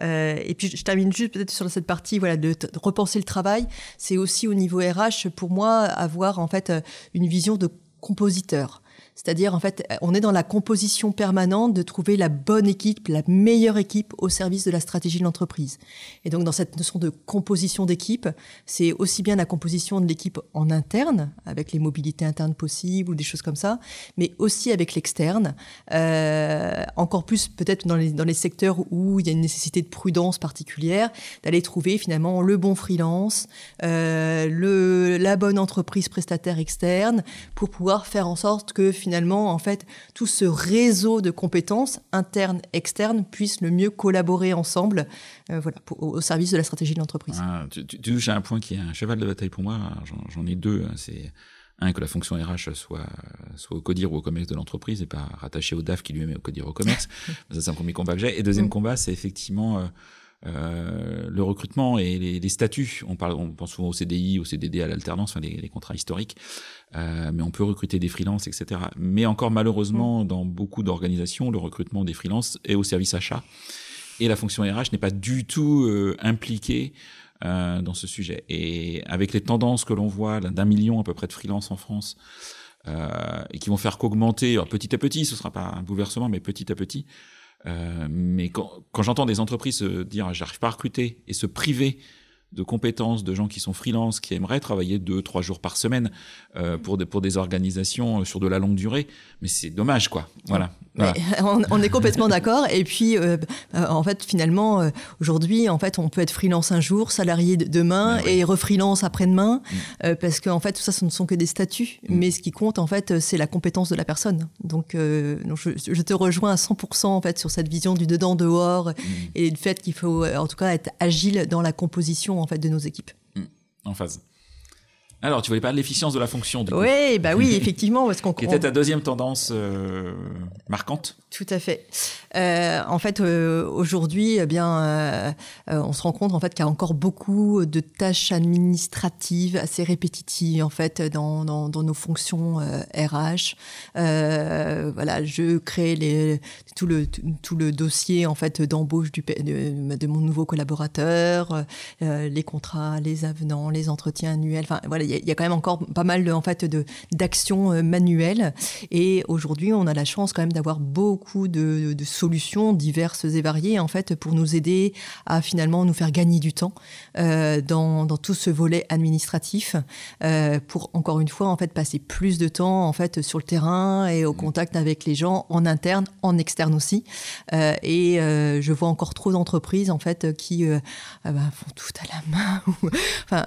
Euh, et puis je termine juste peut-être sur cette partie voilà de, de repenser le travail. C'est aussi au niveau RH pour moi avoir en fait une vision de compositeur. C'est-à-dire, en fait, on est dans la composition permanente de trouver la bonne équipe, la meilleure équipe au service de la stratégie de l'entreprise. Et donc, dans cette notion de composition d'équipe, c'est aussi bien la composition de l'équipe en interne, avec les mobilités internes possibles ou des choses comme ça, mais aussi avec l'externe. Euh, encore plus peut-être dans les, secteurs où il y a une nécessité de prudence particulière, d'aller trouver finalement le bon freelance, euh, la bonne entreprise prestataire externe, pour pouvoir faire en sorte que finalement, en fait, tout ce réseau de compétences internes, externes puisse le mieux collaborer ensemble, euh, voilà, au service de la stratégie de l'entreprise. Ah, tu, touches à un point qui est un cheval de bataille pour moi. J'en ai deux. Hein. C'est un que la fonction RH soit soit au codir ou au commerce de l'entreprise et pas rattaché au DAF qui lui-même est au codir au commerce. (laughs) ça, c'est un premier combat que j'ai. Et deuxième mm. combat, c'est effectivement euh, euh, le recrutement et les, les, statuts. On parle, on pense souvent au CDI, au CDD, à l'alternance, enfin les, les, contrats historiques. Euh, mais on peut recruter des freelances, etc. Mais encore malheureusement, mmh. dans beaucoup d'organisations, le recrutement des freelances est au service achat et la fonction RH n'est pas du tout euh, impliquée euh, dans ce sujet. Et avec les tendances que l'on voit d'un million à peu près de freelances en France. Euh, et qui vont faire qu'augmenter petit à petit, ce sera pas un bouleversement, mais petit à petit, mais quand, quand j'entends des entreprises se dire j'arrive pas à recruter et se priver de compétences de gens qui sont freelance, qui aimeraient travailler deux, trois jours par semaine euh, pour, des, pour des organisations euh, sur de la longue durée. Mais c'est dommage, quoi. Voilà. (laughs) On, est complètement (laughs) d'accord. Et puis, euh, en fait, finalement, aujourd'hui, en fait, on peut être freelance un jour, salarié demain ben et refreelance après-demain, mm. parce qu'en fait, tout ça, ce ne sont que des statuts. Mm. Mais ce qui compte, en fait, c'est la compétence de la personne. Donc, je, te rejoins à 100% en fait sur cette vision du dedans-dehors mm. et du fait qu'il faut, en tout cas, être agile dans la composition en fait de nos équipes. Hmm, en phase. Alors, tu voulais parler de l'efficience de la fonction. oui, bah oui, (laughs) effectivement, parce qu'on. Qui était ta deuxième tendance euh, marquante. Tout à fait. Euh, en fait, euh, aujourd'hui, eh bien, euh, on se rend compte en fait qu'il y a encore beaucoup de tâches administratives assez répétitives en fait dans, dans, dans nos fonctions RH. voilà, je crée les, tout le tout le dossier en fait d'embauche du de, de, mon nouveau collaborateur, les contrats, les avenants, les entretiens annuels. Enfin, voilà, il y, y, a quand même encore pas mal en fait de d'actions manuelles. Et aujourd'hui, on a la chance quand même d'avoir beaucoup beaucoup de, solutions diverses et variées en fait pour nous aider à finalement nous faire gagner du temps euh, dans, tout ce volet administratif euh, pour encore une fois en fait passer plus de temps en fait sur le terrain et au contact avec les gens en interne, en externe aussi. Euh, et je vois encore trop d'entreprises en fait qui bah, font tout à la (laughs) main. enfin,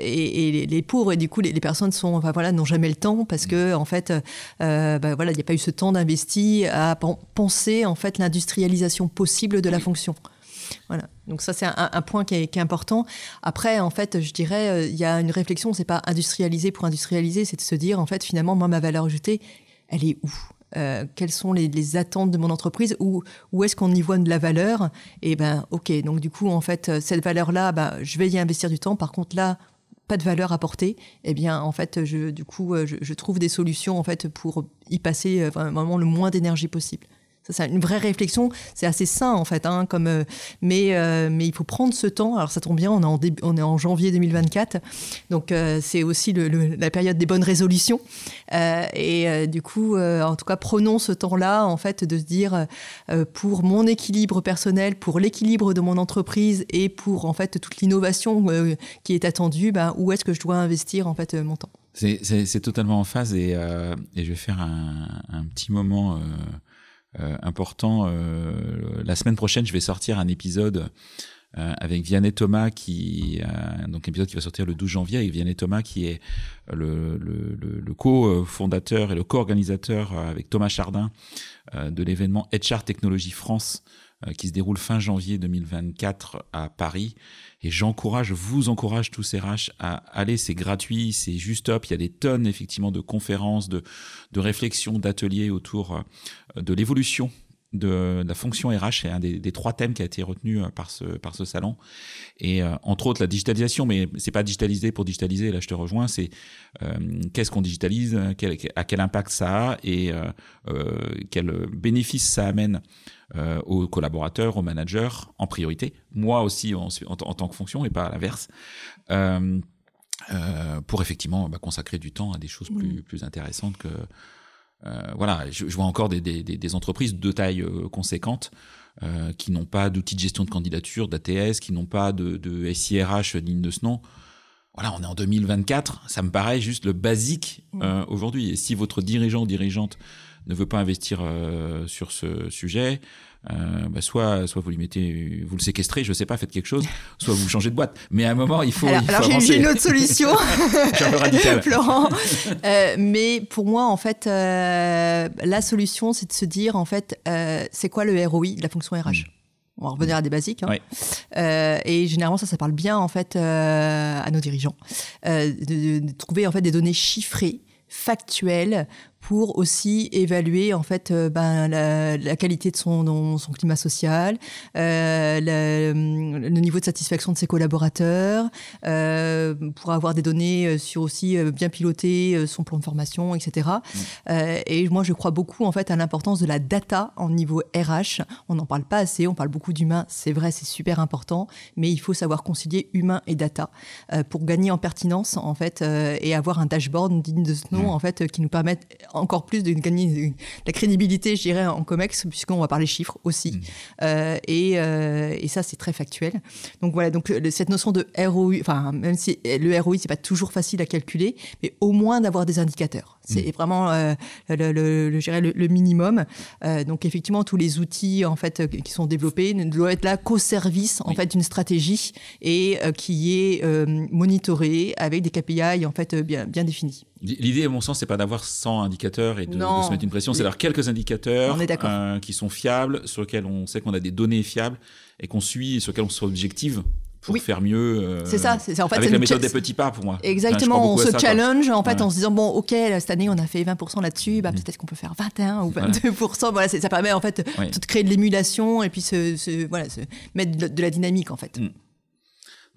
et, les pauvres et du coup les, personnes sont enfin voilà n'ont jamais le temps parce que en fait bah, voilà il n'y a pas eu ce temps d'investi à penser en fait l'industrialisation possible de la fonction. Voilà. Donc ça c'est un, point qui est, important. Après en fait je dirais euh, il y a une réflexion c'est pas industrialiser pour industrialiser c'est de se dire en fait finalement moi ma valeur ajoutée elle est où? Euh, quelles sont les, attentes de mon entreprise? Où, où est-ce qu'on y voit de la valeur? Et ben ok donc du coup en fait euh, cette valeur là ben, je vais y investir du temps par contre là pas de valeur apportée, eh bien, en fait, je, du coup, je, je trouve des solutions en fait pour y passer euh, le moins d'énergie possible c'est une vraie réflexion. C'est assez sain en fait, hein, comme, euh, mais, euh, mais il faut prendre ce temps. Alors ça tombe bien, on est en, on est en janvier 2024, donc euh, c'est aussi la période des bonnes résolutions. et du coup, en tout cas, prenons ce temps-là en fait de se dire pour mon équilibre personnel, pour l'équilibre de mon entreprise et pour en fait toute l'innovation qui est attendue, ben, où est-ce que je dois investir en fait mon temps? C'est totalement en phase et, je vais faire un, un petit moment important. Euh, la semaine prochaine, je vais sortir un épisode euh, avec Vianney Thomas, qui donc épisode qui va sortir le 12 janvier avec Vianney Thomas, qui est le, le, le, co-fondateur et le co-organisateur avec Thomas Chardin de l'événement HR Technologie France, qui se déroule fin janvier 2024 à Paris. Et j'encourage, vous encourage tous ces RH à aller, c'est gratuit, c'est juste top. Il y a des tonnes effectivement de conférences, de, de réflexions, d'ateliers autour euh, de l'évolution de, la fonction RH, c'est un des, trois thèmes qui a été retenu euh, par ce, par ce salon. Et euh, entre autres la digitalisation, mais c'est pas digitaliser pour digitaliser, là je te rejoins, c'est qu'est-ce qu'on digitalise, à quel impact ça a et euh, quel bénéfice ça amène euh, aux collaborateurs, aux managers en priorité, moi aussi en, en, tant que fonction et pas à l'inverse, euh, euh, pour effectivement bah, consacrer du temps à des choses plus, plus intéressantes que... Euh, voilà, je, je, vois encore des, des, des, entreprises de taille euh, conséquente qui n'ont pas d'outils de gestion de candidature, d'ATS, qui n'ont pas de, de SIRH digne de ce nom voilà, on est en 2024, ça me paraît juste le basique mm. aujourd'hui. Et si votre dirigeant ou dirigeante ne veut pas investir euh, sur ce sujet, euh, bah soit, soit vous lui mettez, vous le séquestrez, je sais pas, faites quelque chose, (laughs) soit vous changez de boîte. Mais à un moment, il faut. Alors, alors j'ai une autre solution, (laughs) un. (laughs) Florent. Euh, mais pour moi, en fait, euh, la solution, c'est de se dire, en fait, euh, c'est quoi le ROI de la fonction RH mm. On va revenir à des basiques. Hein. Euh, et généralement, ça, ça parle bien en fait euh, à nos dirigeants euh, de, de, trouver en fait des données chiffrées, factuelles, pour aussi évaluer en fait euh, ben, la, qualité de son, son climat social, euh, le, niveau de satisfaction de ses collaborateurs, euh, pour avoir des données sur aussi bien piloter son plan de formation, etc. Mmh. et moi, je crois beaucoup en fait à l'importance de la data en niveau RH. On n'en parle pas assez, on parle beaucoup d'humain, c'est vrai, c'est super important, mais il faut savoir concilier humain et data pour gagner en pertinence en fait et avoir un dashboard digne de ce nom mmh. en fait qui nous permette encore plus de gagner de la crédibilité, je dirais, en COMEX, puisqu'on va parler chiffres aussi. Mmh. Euh, et, euh, et, ça, c'est très factuel. Donc voilà, donc cette notion de ROI, enfin, même si le ROI, c'est pas toujours facile à calculer, mais au moins d'avoir des indicateurs. C'est mmh. vraiment euh, le, le, le, le, minimum. Euh, donc effectivement, tous les outils en fait qui sont développés ne doivent être là qu'au service en fait d'une stratégie et qui est monitorée avec des KPI en fait bien bien définis. L'idée, à mon sens, c'est pas d'avoir 100 indicateurs et de, se mettre une pression, c'est d'avoir quelques indicateurs euh, qui sont fiables, sur lesquels on sait qu'on a des données fiables et qu'on suit, et sur lesquels on se objective pour faire mieux. Euh, c'est ça, c'est en fait avec la méthode des petits pas pour moi. Exactement, on se challenge en fait en se disant bon ok cette année on a fait 20% là-dessus, bah, mm. peut-être qu'on peut faire 21 ou 22%. Voilà, ça permet en fait de créer de l'émulation et puis se, voilà se mettre de, la dynamique en fait. Mm.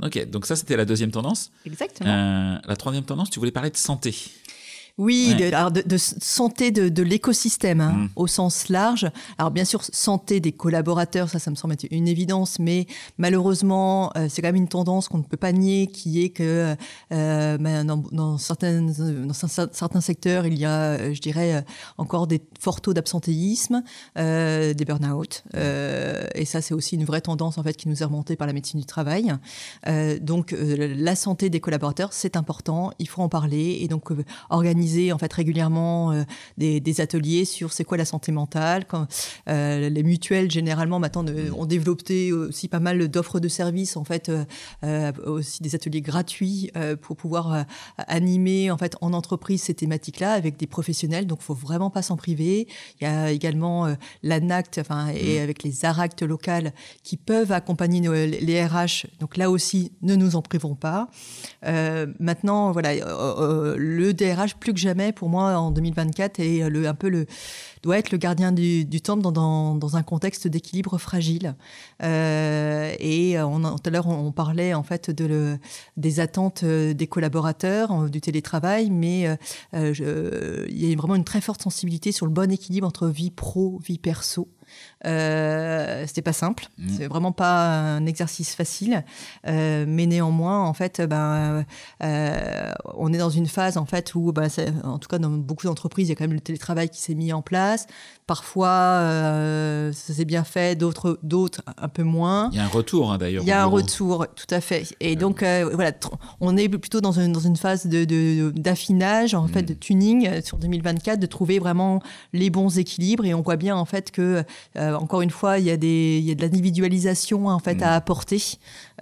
Ok, donc ça c'était la deuxième tendance. Exactement. Euh, la troisième tendance, tu voulais parler de santé. Oui, de, alors de, santé de, l'écosystème hein, mm. au sens large. Alors bien sûr, santé des collaborateurs, ça, ça me semble être une évidence, mais malheureusement, euh, c'est quand même une tendance qu'on ne peut pas nier, qui est que euh, ben, dans, dans, certaines, dans certains secteurs, il y a, euh, je dirais, encore des forts taux d'absentéisme, des burn-out, et ça, c'est aussi une vraie tendance en fait qui nous est remontée par la médecine du travail. donc, la santé des collaborateurs, c'est important, il faut en parler, et donc organiser en fait régulièrement euh, des, ateliers sur c'est quoi la santé mentale. Quand, euh, les mutuelles généralement maintenant ont développé aussi pas mal d'offres de services en fait, euh, aussi des ateliers gratuits pour pouvoir animer en fait en entreprise ces thématiques-là avec des professionnels. Donc faut vraiment pas s'en priver. Il y a également l'ANACT, enfin et avec les ARACT locales qui peuvent accompagner les RH. Donc là aussi, ne nous en privons pas. maintenant, voilà, le DRH plus que jamais pour moi en 2024 et le, un peu le, doit être le gardien du, du temple dans, dans, un contexte d'équilibre fragile. Euh, et on, tout à l'heure, on, parlait en fait de des attentes euh, des collaborateurs, du télétravail, mais euh, il y a vraiment une très forte sensibilité sur le bon équilibre entre vie pro, vie perso. Euh, c'était pas simple, mmh. c'est vraiment pas un exercice facile, euh, mais néanmoins, en fait, ben, euh, on est dans une phase en fait où, ben, en tout cas dans beaucoup d'entreprises, il y a quand même le télétravail qui s'est mis en place. Parfois, ça s'est bien fait, d'autres, d'autres un peu moins. Il y a un retour hein, d'ailleurs. Il y a un retour, tout à fait. Et donc, voilà, on est plutôt dans une, dans une phase de, d'affinage, en fait, de mmh. tuning sur 2024, de trouver vraiment les bons équilibres. Et on voit bien en fait que euh, encore une fois, il y a, des, il y a de l'individualisation en fait à mm. apporter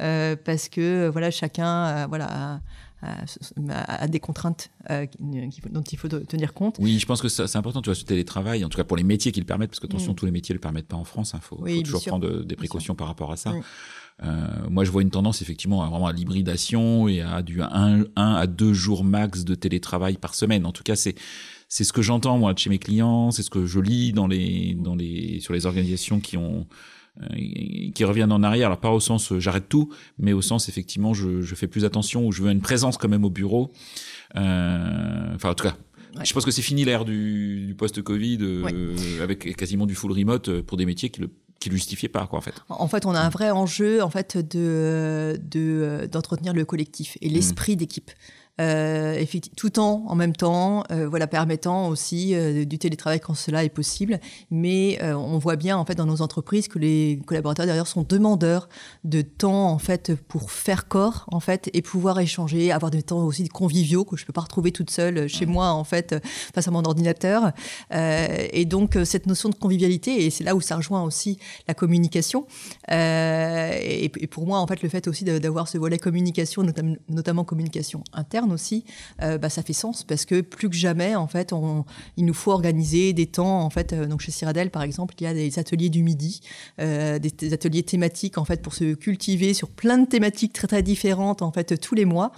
euh, parce que voilà, chacun euh, voilà, a, des contraintes dont il faut tenir compte. Oui, je pense que c'est important, tu vois, ce télétravail, en tout cas pour les métiers qui le permettent, parce que attention, mm. tous les métiers ne le permettent pas en France, il hein, faut, toujours prendre des précautions par rapport à ça. moi, je vois une tendance effectivement à vraiment à l'hybridation et à du 1 à 2 jours max de télétravail par semaine. En tout cas, c'est c'est ce que j'entends moi de chez mes clients, c'est ce que je lis dans les dans les sur les organisations qui ont euh, qui reviennent en arrière. Alors pas au sens euh, j'arrête tout, mais au sens effectivement je, je fais plus attention ou je veux une présence quand même au bureau. Euh, enfin en tout cas. Je pense que c'est fini l'ère du, du post-Covid euh, avec quasiment du full remote pour des métiers qui le qui ne justifiait pas quoi en fait. En fait, on a un vrai enjeu en fait de d'entretenir le collectif et mmh. l'esprit d'équipe euh, tout en en même temps, euh, voilà, permettant aussi euh, du télétravail quand cela est possible. Mais euh, on voit bien en fait dans nos entreprises que les collaborateurs derrière sont demandeurs de temps en fait pour faire corps en fait et pouvoir échanger, avoir des temps aussi conviviaux que je peux pas retrouver toute seule chez moi en fait face à mon ordinateur. et donc cette notion de convivialité et c'est là où ça rejoint aussi la communication. Et, et, pour moi en fait le fait aussi d'avoir ce volet communication, notamment communication interne aussi, euh, bah, ça fait sens parce que plus que jamais, en fait, on, il nous faut organiser des temps. En fait, euh, donc chez Ciradel, par exemple, il y a des ateliers du midi, euh, des, ateliers thématiques en fait pour se cultiver sur plein de thématiques très très différentes en fait tous les mois.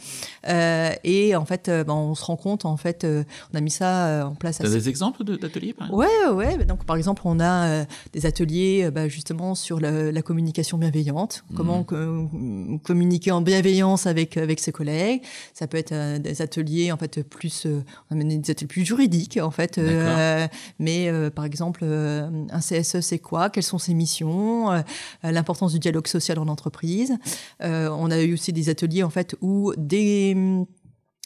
et en fait, bah, on se rend compte en fait, on a mis ça en place. Tu as des exemples d'ateliers par exemple? Ouais, ouais. Donc par exemple, on a des ateliers bah, justement sur la, communication bienveillante, comment mmh. communiquer en bienveillance avec avec ses collègues. Ça peut être euh, des ateliers en fait plus euh, on a des ateliers plus juridiques en fait euh, mais par exemple un CSE c'est quoi? Quelles sont ses missions? L'importance du dialogue social en entreprise. On a eu aussi des ateliers en fait où des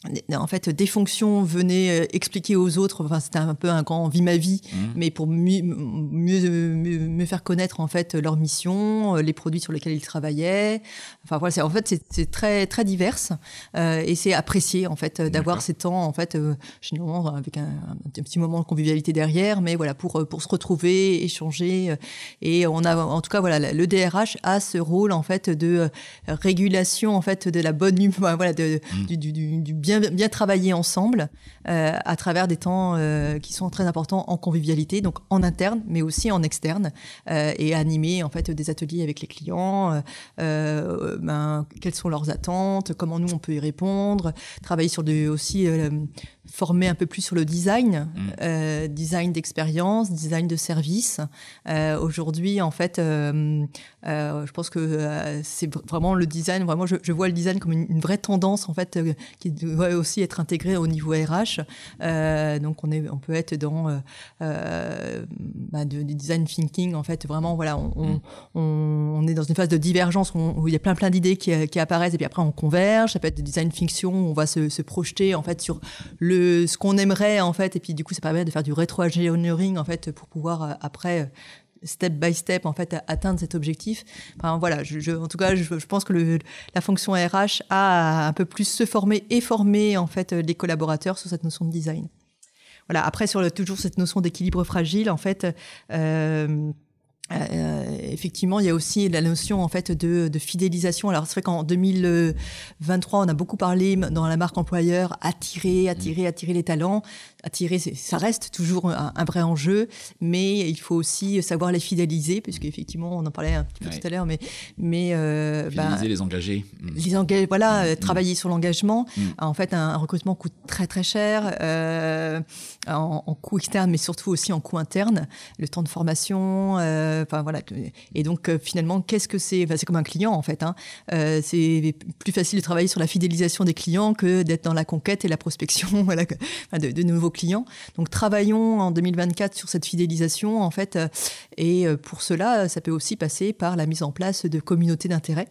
en fait, des fonctions venaient euh, expliquer aux autres. Enfin, c'était un peu un grand vie ma vie, mmh. mais pour mieux, mieux, faire connaître en fait leur mission, euh, les produits sur lesquels ils travaillaient. Enfin voilà, en fait c'est très très divers euh, et c'est apprécié en fait d'avoir ces temps en fait généralement avec un, petit moment de convivialité derrière, mais voilà pour pour se retrouver, échanger et on a en tout cas voilà le DRH a ce rôle en fait de régulation en fait de la bonne humeur, voilà de, mmh. du, du, du bien travailler ensemble euh, à travers des temps euh, qui sont très importants en convivialité, donc en interne, mais aussi en externe, euh, et animer en fait des ateliers avec les clients, ben, quelles sont leurs attentes, comment nous on peut y répondre, travailler sur aussi former un peu plus sur le design, mm. euh, design d'expérience, design de service. Euh, Aujourd'hui, en fait, euh, je pense que c'est vraiment le design. Vraiment, je, je, vois le design comme une, vraie tendance en fait qui doit aussi être intégrée au niveau RH. donc, on est, on peut être dans bah, du design thinking. En fait, vraiment, voilà, on, mm. on, on, est dans une phase de divergence où, où il y a plein plein d'idées qui, qui, apparaissent et puis après on converge. Ça peut être du design fiction. On va se, se projeter en fait sur le ce qu'on aimerait en fait et puis du coup ça permet de faire du rétro-engineering en fait pour pouvoir euh, après euh, step by step en fait atteindre cet objectif. Enfin voilà, en tout cas, je, pense que la fonction RH a un peu plus se former et former en fait les collaborateurs sur cette notion de design. Voilà. Après sur toujours cette notion d'équilibre fragile, en fait. Euh, euh, effectivement, il y a aussi la notion en fait de, de fidélisation. Alors c'est vrai qu'en 2023, on a beaucoup parlé dans la marque employeur attirer, attirer, attirer les talents attirer, ça reste toujours un, vrai enjeu, mais il faut aussi savoir les fidéliser, puisque effectivement, on en parlait un petit peu tout à l'heure, mais mais euh, fidéliser, bah, les engager, mm. les voilà, mm. travailler sur l'engagement. Mm. En fait, un, recrutement coûte très très cher euh, en, en, coût externe, mais surtout aussi en coût interne, le temps de formation, euh, enfin voilà. Et donc euh, finalement, qu'est-ce que c'est C'est comme un client en fait. Hein. C'est plus facile de travailler sur la fidélisation des clients que d'être dans la conquête et la prospection, (laughs) voilà, de, de nouveaux clients. Donc travaillons en 2024 sur cette fidélisation en fait euh, et euh, pour cela ça peut aussi passer par la mise en place de communautés d'intérêt.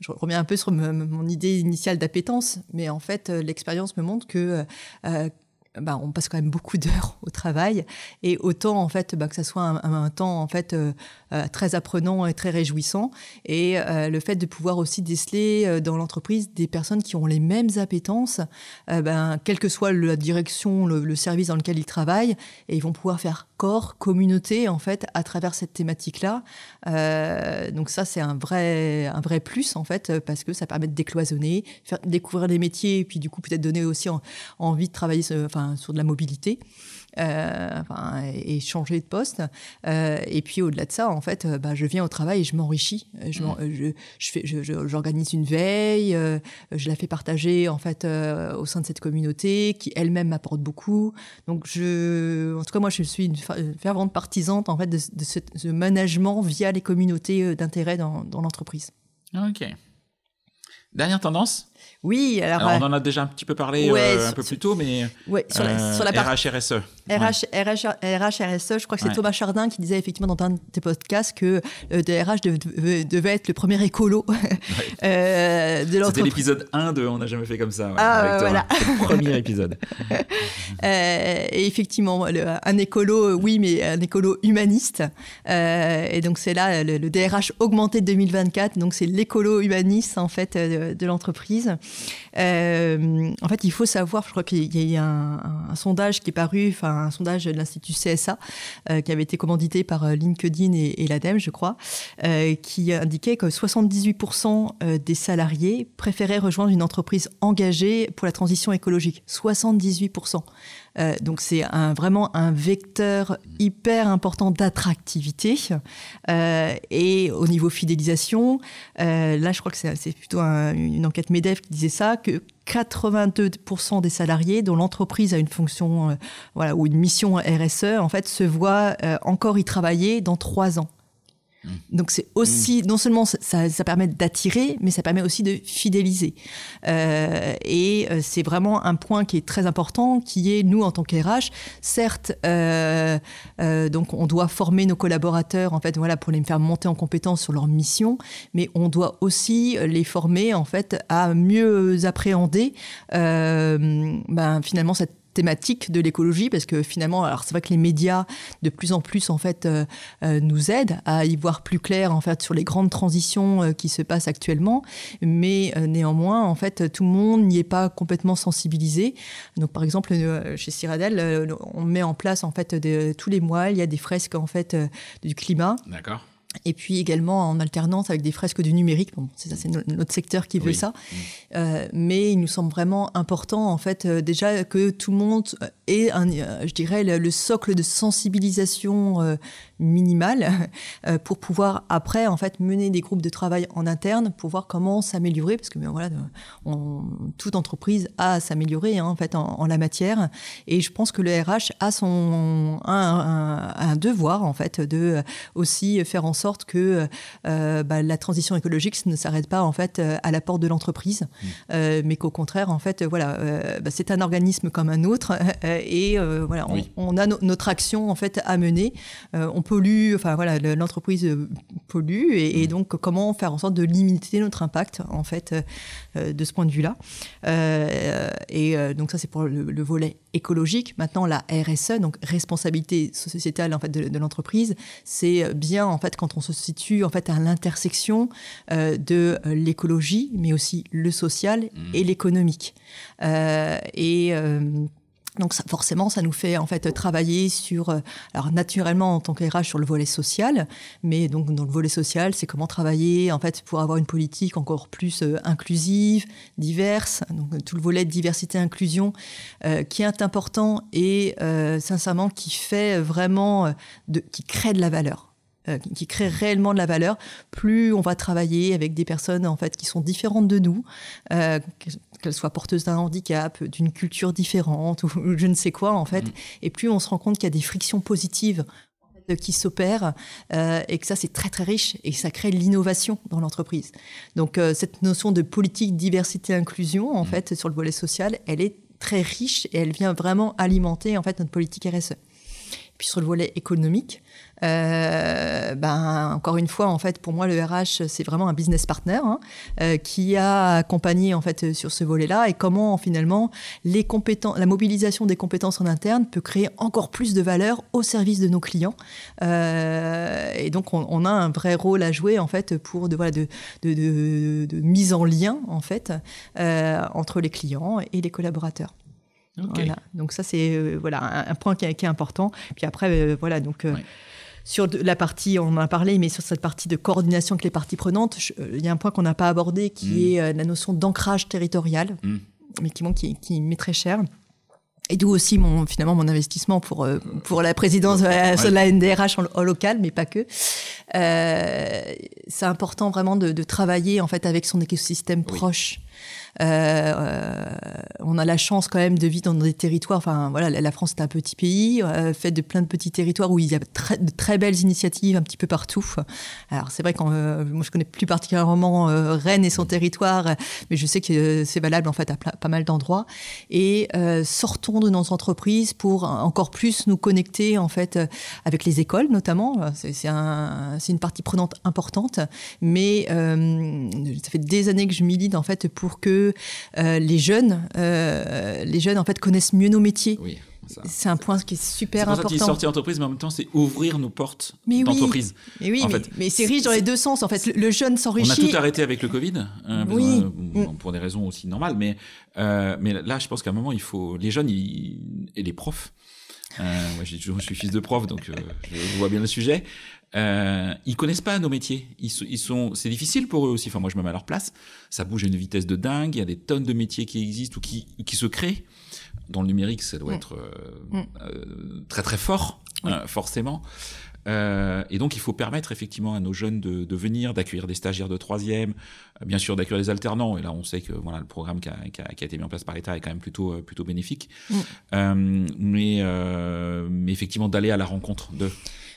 Je reviens un peu sur mon idée initiale d'appétence, mais en fait euh, l'expérience me montre que bah, on passe quand même beaucoup d'heures au travail et autant en fait bah, que ça soit un, temps en fait euh, euh, très apprenant et très réjouissant et euh, le fait de pouvoir aussi déceler dans l'entreprise des personnes qui ont les mêmes appétences ben, quelle que soit la direction le, service dans lequel ils travaillent et ils vont pouvoir faire corps communauté en fait à travers cette thématique là donc ça c'est un vrai un vrai plus en fait parce que ça permet de décloisonner faire découvrir les métiers et puis du coup peut-être donner aussi envie de travailler enfin sur de la mobilité. Euh, et changer de poste. Euh, et puis au-delà de ça, en fait, euh, bah, je viens au travail et je m'enrichis. Je, mmh. je, j'organise une veille, je la fais partager en fait au sein de cette communauté qui elle-même m'apporte beaucoup. Donc je, en tout cas, moi, je suis une fervente partisante en fait de, ce, management via les communautés d'intérêt dans, dans l'entreprise. Ok. Dernière tendance? Oui, alors, on en a déjà un petit peu parlé euh, un peu plus tôt, mais ouais, sur, la, sur la RH RSE. RH, RH, RSE, je crois que c'est Thomas Chardin qui disait effectivement dans un de tes podcasts que le euh, DRH devait, être le premier écolo (laughs) euh, de l'entreprise. C'était l'épisode 1 de On n'a jamais fait comme ça. ah, voilà. Le premier épisode. (laughs) et effectivement, un écolo, oui, mais un écolo humaniste. et donc c'est là le, DRH augmenté de 2024. Donc c'est l'écolo humaniste en fait de, de l'entreprise. Euh, en fait, il faut savoir, je crois qu'il y a un, un, sondage qui est paru, enfin un sondage de l'Institut CSA, euh, qui avait été commandité par euh, LinkedIn et, et l'ADEME, je crois, qui indiquait que 78% des salariés préféraient rejoindre une entreprise engagée pour la transition écologique. 78%. Euh, donc c'est vraiment un vecteur hyper important d'attractivité. Euh, et au niveau fidélisation, euh, là je crois que c'est plutôt une enquête MEDEF qui disait ça, que 82% des salariés dont l'entreprise a une fonction voilà, ou une mission RSE, en fait, se voient encore y travailler dans trois ans. Mmh. Donc c'est aussi, mmh. non seulement ça, ça permet d'attirer, mais ça permet aussi de fidéliser. Euh, et euh, c'est vraiment un point qui est très important, qui est nous en tant qu'RH, certes, euh, euh, donc on doit former nos collaborateurs en fait, voilà, pour les faire monter en compétence sur leur mission, mais on doit aussi les former en fait à mieux appréhender ben, finalement cette thématique de l'écologie parce que finalement alors c'est vrai que les médias de plus en plus en fait euh, euh, nous aident à y voir plus clair en fait sur les grandes transitions euh, qui se passent actuellement. Mais néanmoins en fait tout le monde n'y est pas complètement sensibilisé. Donc par exemple chez Ciradel on met en place en fait tous les mois il y a des fresques en fait du climat. D'accord et puis également en alternance avec des fresques du numérique. Bon, c'est ça, c'est notre secteur qui veut ça. Mmh. Euh, mais il nous semble vraiment important, en fait, euh, déjà que tout le monde ait, un, euh, je dirais, le, socle de sensibilisation minimale (laughs) pour pouvoir après, en fait, mener des groupes de travail en interne pour voir comment s'améliorer, parce que ben, voilà, on, toute entreprise a à s'améliorer hein, en fait en, en, la matière. Et je pense que le RH a son un, un, un devoir en fait de aussi faire en sorte que euh, bah, la transition écologique ne s'arrête pas en fait euh, à la porte de l'entreprise, mmh. euh, mais qu'au contraire en fait voilà euh, bah, c'est un organisme comme un autre (laughs) et voilà on, oui. on, a no notre action en fait à mener. on pollue, enfin voilà l'entreprise pollue et, mmh. et, donc comment faire en sorte de limiter notre impact en fait de ce point de vue là. et donc ça c'est pour le, le, volet écologique. Maintenant la RSE donc responsabilité sociétale en fait de, de l'entreprise, c'est bien en fait quand on se situe en fait à l'intersection euh, de euh, l'écologie, mais aussi le social mmh. et l'économique. Euh, et donc ça, forcément, ça nous fait en fait travailler sur, alors naturellement en tant qu'RH sur le volet social, mais donc dans le volet social, c'est comment travailler en fait pour avoir une politique encore plus inclusive, diverse, donc tout le volet de diversité inclusion euh, qui est important et euh, sincèrement qui fait vraiment, de, qui crée de la valeur euh, qui crée réellement de la valeur, plus on va travailler avec des personnes en fait qui sont différentes de nous, euh, qu'elles soient porteuses d'un handicap, d'une culture différente (laughs) ou je ne sais quoi en fait, mmh. et plus on se rend compte qu'il y a des frictions positives qui s'opèrent euh, et que ça c'est très très riche et ça crée l'innovation dans l'entreprise. Donc euh, cette notion de politique diversité inclusion en mmh. fait sur le volet social, elle est très riche et elle vient vraiment alimenter en fait notre politique RSE. Puis sur le volet économique, euh, ben, encore une fois, en fait, pour moi, le RH, c'est vraiment un business partner hein, euh, qui a accompagné en fait sur ce volet-là et comment finalement les compétences, la mobilisation des compétences en interne peut créer encore plus de valeur au service de nos clients. Euh, et donc, on, on, a un vrai rôle à jouer en fait pour de voilà de, de, de, de mise en lien en fait euh, entre les clients et les collaborateurs. Okay. Voilà. Donc ça c'est euh, voilà un, un, point qui est, qui est, important. Puis après euh, voilà donc euh, ouais. Sur la partie on en a parlé mais sur cette partie de coordination avec les parties prenantes, je, euh, il y a un point qu'on n'a pas abordé qui mmh. est euh, la notion d'ancrage territorial, mmh. mais qui, qui, qui m'est très cher. Et d'où aussi mon finalement mon investissement pour euh, pour la présidence de la, ouais. la NDRH en, en, local, mais pas que. Euh, c'est important vraiment de, de, travailler en fait avec son écosystème oui. proche. Euh, euh, on a la chance quand même de vivre dans des territoires. Enfin, voilà, la France est un petit pays euh, fait de plein de petits territoires où il y a de très belles initiatives un petit peu partout. Alors c'est vrai que moi je connais plus particulièrement Rennes et son territoire, mais je sais que c'est valable en fait à pas mal d'endroits. Et sortons de nos entreprises pour encore plus nous connecter en fait avec les écoles notamment. C'est un, une partie prenante importante, mais ça fait des années que je milite en fait pour que euh, les jeunes, euh, les jeunes en fait connaissent mieux nos métiers. Oui. C'est un point qui est super important. C'est sortir d'entreprise, mais en même temps, c'est ouvrir nos portes d'entreprise. Mais oui, mais, mais c'est riche dans les deux sens. En fait, le, le jeune s'enrichit. On a tout arrêté avec le Covid, euh, oui. bon, pour des raisons aussi normales, mais euh, mais là, je pense qu'à un moment, il faut les jeunes ils, et les profs. Euh, moi, je suis fils de prof, donc euh, je vois bien le sujet. Euh, ils connaissent pas nos métiers. Ils, ils sont, c'est difficile pour eux aussi. Enfin, moi, je me mets à leur place. Ça bouge à une vitesse de dingue. Il y a des tonnes de métiers qui existent ou qui, qui se créent. Dans le numérique, ça doit mmh. être euh, mmh. euh, très très fort, mmh. forcément. Euh, et donc, il faut permettre effectivement à nos jeunes de, de venir, d'accueillir des stagiaires de troisième, bien sûr d'accueillir les alternants. Et là, on sait que voilà, le programme qui a, qui a, qui a été mis en place par l'État est quand même plutôt, plutôt bénéfique. Mm. mais, mais effectivement, d'aller à la rencontre de.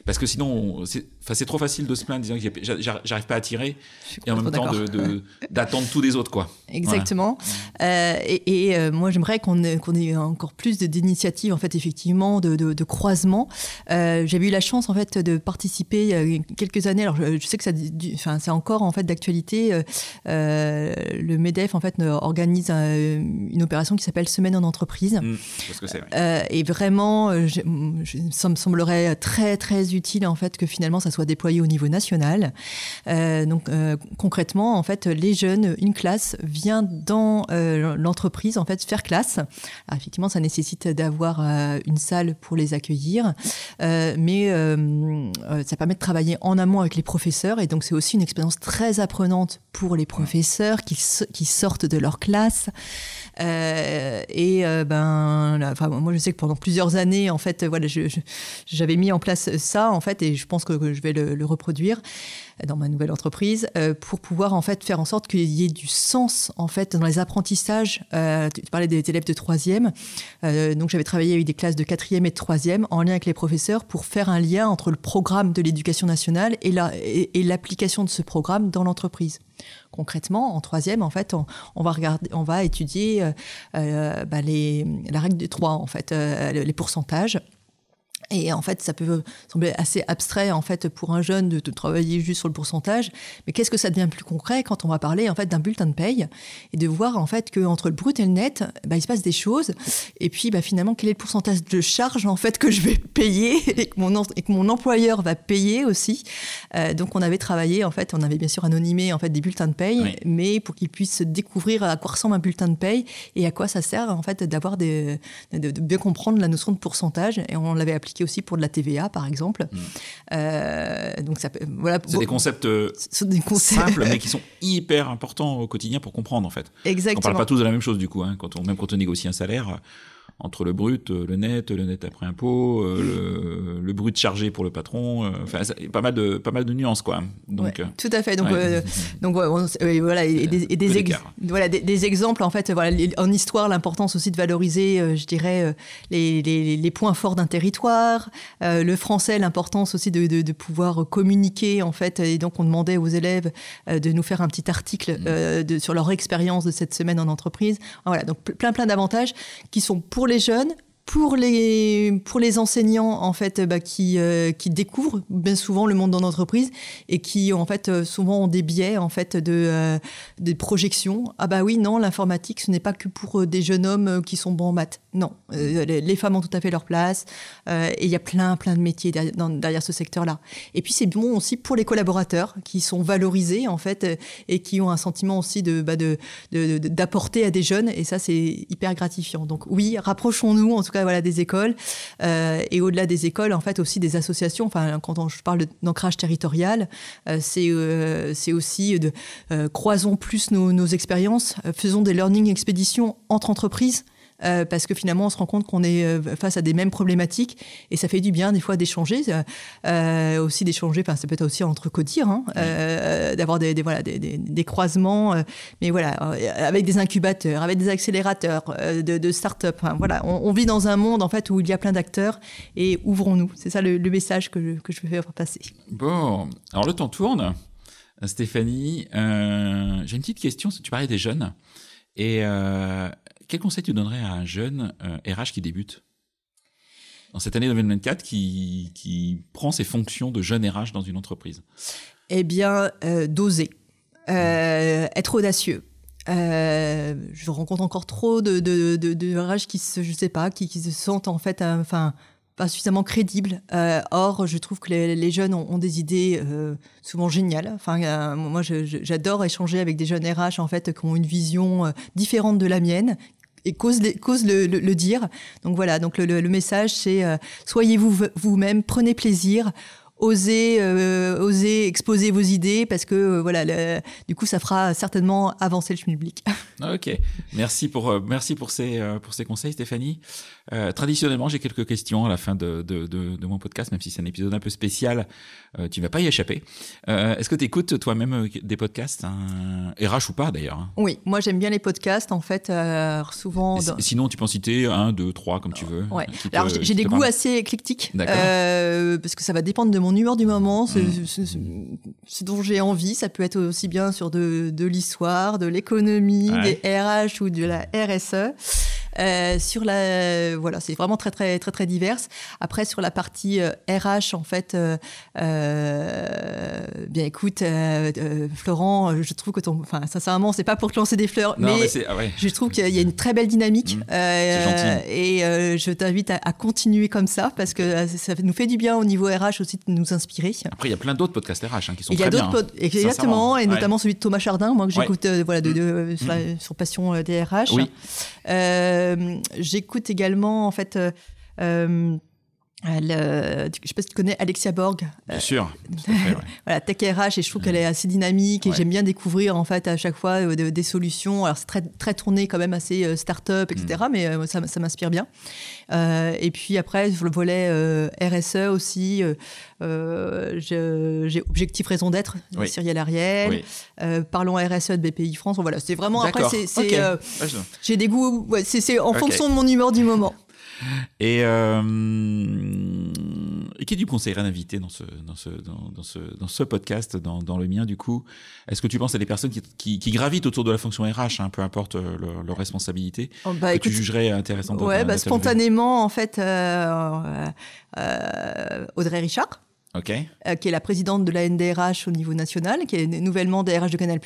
Parce que sinon, c'est trop facile de se plaindre disant que j'arrive pas à tirer et en même temps d'attendre de, tous les autres. quoi. (laughs) Exactement. Euh, et, euh, moi, j'aimerais qu'on ait, ait, encore plus d'initiatives, en fait, effectivement, de, de, croisements. Euh, J'avais eu la chance, en fait, de participer il y a quelques années. Alors, je, sais que c'est encore, en fait, d'actualité. Euh, le MEDEF, en fait, organise une opération qui s'appelle Semaine en entreprise. Mmh, et vraiment, ça me semblerait très, très utile en fait que finalement ça soit déployé au niveau national. Euh, donc euh, concrètement, en fait, les jeunes, une classe vient dans euh, l'entreprise en fait faire classe. Alors, effectivement, ça nécessite d'avoir une salle pour les accueillir, mais ça permet de travailler en amont avec les professeurs et donc c'est aussi une expérience très apprenante pour les professeurs qui, qui sortent de leur classe. Euh, et euh, ben, enfin, moi, je sais que pendant plusieurs années, en fait, voilà, j'avais mis en place ça, en fait, et je pense que, je vais le, reproduire dans ma nouvelle entreprise euh, pour pouvoir en fait faire en sorte qu'il y ait du sens en fait dans les apprentissages. tu parlais des élèves de troisième, donc j'avais travaillé avec des classes de quatrième et de troisième en lien avec les professeurs pour faire un lien entre le programme de l'éducation nationale et l'application de ce programme dans l'entreprise concrètement, en troisième, en fait, on, va regarder, on va étudier euh, euh, bah, les, la règle des trois, en fait, euh, les pourcentages. Et en fait, ça peut sembler assez abstrait en fait pour un jeune de, travailler juste sur le pourcentage, mais qu'est-ce que ça devient plus concret quand on va parler en fait d'un bulletin de paye et de voir en fait que entre le brut et le net, bah, il se passe des choses. Et puis bah, finalement, quel est le pourcentage de charge en fait que je vais payer (laughs) et que mon, et que mon employeur va payer aussi? Euh, donc on avait travaillé en fait, on avait bien sûr anonymé en fait des bulletins de paye, mais pour qu'ils puissent découvrir à quoi ressemble un bulletin de paye et à quoi ça sert en fait d'avoir des de, de bien comprendre la notion de pourcentage. Et on l'avait appliqué aussi pour de la TVA, par exemple. Mm. Euh, donc ça voilà. C'est des concepts, euh, des concepts simples, mais qui sont hyper importants au quotidien pour comprendre, en fait. Exactement. On parle pas tous de la même chose, du coup. Hein, quand on, même quand on négocie un salaire, entre le brut, euh, le net, le net après impôt, euh, le, brut chargé pour le patron. Euh, enfin, pas mal de pas mal de nuances quoi. Donc tout à fait. Donc donc voilà et des, et des voilà des, exemples en fait voilà en histoire l'importance aussi de valoriser je dirais les, les, les, points forts d'un territoire, le français l'importance aussi de, de, pouvoir communiquer en fait et donc on demandait aux élèves de nous faire un petit article mmh. de, sur leur expérience de cette semaine en entreprise. Voilà donc plein plein d'avantages qui sont pour les jeunes, pour les, pour les enseignants en fait bah, qui, euh, qui découvrent bien souvent le monde dans l'entreprise et qui en fait euh, souvent ont des biais en fait de euh, des projections. Ah bah oui non l'informatique ce n'est pas que pour des jeunes hommes qui sont bons en maths. Non. Les femmes ont tout à fait leur place et il y a plein plein de métiers derrière, ce secteur là et puis c'est bon aussi pour les collaborateurs qui sont valorisés en fait et qui ont un sentiment aussi de bah, d'apporter de, à des jeunes et ça c'est hyper gratifiant. Donc oui rapprochons-nous en tout voilà, des écoles. Euh, et au-delà des écoles, en fait, aussi des associations. Enfin, quand je parle d'ancrage territorial, euh, c'est euh, c'est aussi de croisons plus nos, nos expériences, faisons des learning expéditions entre entreprises. Euh, parce que finalement on se rend compte qu'on est euh, face à des mêmes problématiques et ça fait du bien des fois d'échanger, euh, aussi d'échanger, enfin ça peut être aussi entre codir, hein, d'avoir des, voilà des, des, croisements, mais voilà avec des incubateurs, avec des accélérateurs de, de start-up. Hein, voilà, on, vit dans un monde en fait où il y a plein d'acteurs et ouvrons-nous. C'est ça le, message que je, que je veux faire passer. Bon, alors le temps tourne. Stéphanie, j'ai une petite question. Tu parlais des jeunes et quel conseil tu donnerais à un jeune RH euh, qui débute dans cette année 2024 qui, qui prend ses fonctions de jeune RH dans une entreprise? Eh bien, euh, d'oser, euh, être audacieux. je rencontre encore trop de, de, de, RH qui se, je sais pas, qui, qui se sentent en fait, enfin, pas suffisamment crédible. Euh, or, je trouve que les, jeunes ont, des idées euh, souvent géniales. Enfin, euh, moi, j'adore échanger avec des jeunes RH en fait qui ont une vision différente de la mienne et cause, le, dire. Donc voilà. Donc le, message, c'est soyez vous vous-même, prenez plaisir osez, euh, osez exposer vos idées parce que euh, voilà, du coup, ça fera certainement avancer le schmilblick. (laughs) Ok, merci pour, euh, merci pour, ces, euh, pour ces conseils, Stéphanie. Euh, traditionnellement, j'ai quelques questions à la fin de, de, de, de mon podcast, même si c'est un épisode un peu spécial, euh, tu vas pas y échapper. Euh, Est-ce que tu écoutes toi-même euh, des podcasts, hein, RH ou pas d'ailleurs hein? Oui, moi j'aime bien les podcasts en fait. souvent, dans- Sinon, tu peux en citer un, deux, trois, comme tu veux. Ouais. qui te- Alors j'ai- des goûts assez éclectiques parce que ça va dépendre de mon humeur du moment, ce, Mm. ce- ce- ce dont j'ai envie. Ça peut être aussi bien sur de, de l'histoire, de l'économie, Ouais. des RH ou de la RSE. Euh, sur la voilà c'est vraiment très très très très divers après sur la partie euh, RH en fait euh, euh, bien écoute euh, euh, Florent euh, je trouve que ton enfin sincèrement c'est pas pour te lancer des fleurs Non, mais. Ah ouais. je trouve qu'il y a une très belle dynamique Mmh, euh, gentil. et euh, je t'invite à, à continuer comme ça parce que euh, ça nous fait du bien au niveau RH aussi de nous inspirer. Après, il y a plein d'autres podcasts RH hein, qui sont Il y a très d'autres bien. pod- exactement et Ouais. notamment celui de Thomas Chardin moi que j'écoute euh, voilà de, de- sur, la- sur Passion euh, des RH. Oui. Euh, j'écoute également en fait euh, euh, le- je sais pas si tu connais Alexia Borg, Bien sûr. (laughs) fait, ouais. voilà, Tech RH, et je trouve qu'elle est assez dynamique et Ouais. j'aime bien découvrir en fait à chaque fois euh, de- des solutions. Alors c'est très, très tourné quand même assez euh, start-up, etc. Mm. Mais euh, ça, ça m'inspire bien. Euh, et puis après, sur le volet euh, RSE aussi, euh, euh, j'ai Objectif Raison d'être, de Oui. Cyril Ariel. Oui. Euh, Parlons RSE de BPI France. Voilà, c'est vraiment après, c'est, c'est, Ok. euh, Ouais, je- j'ai des goûts, ouais, c'est, en fonction de mon humeur du moment. Et, euh, et qui tu conseillerais d'inviter dans ce, dans, ce, dans, dans ce, dans ce podcast, dans, dans le mien du coup Est-ce que tu penses à des personnes qui, qui, qui gravitent autour de la fonction RH, hein, peu importe euh, leur, leur responsabilité, Oh, bah, que écoute, tu jugerais intéressant ouais, bah, spontanément, en fait, euh, euh, Audrey Richard. Euh, qui est la présidente de la NDRH au niveau national, qui est nouvellement DRH de Canal+.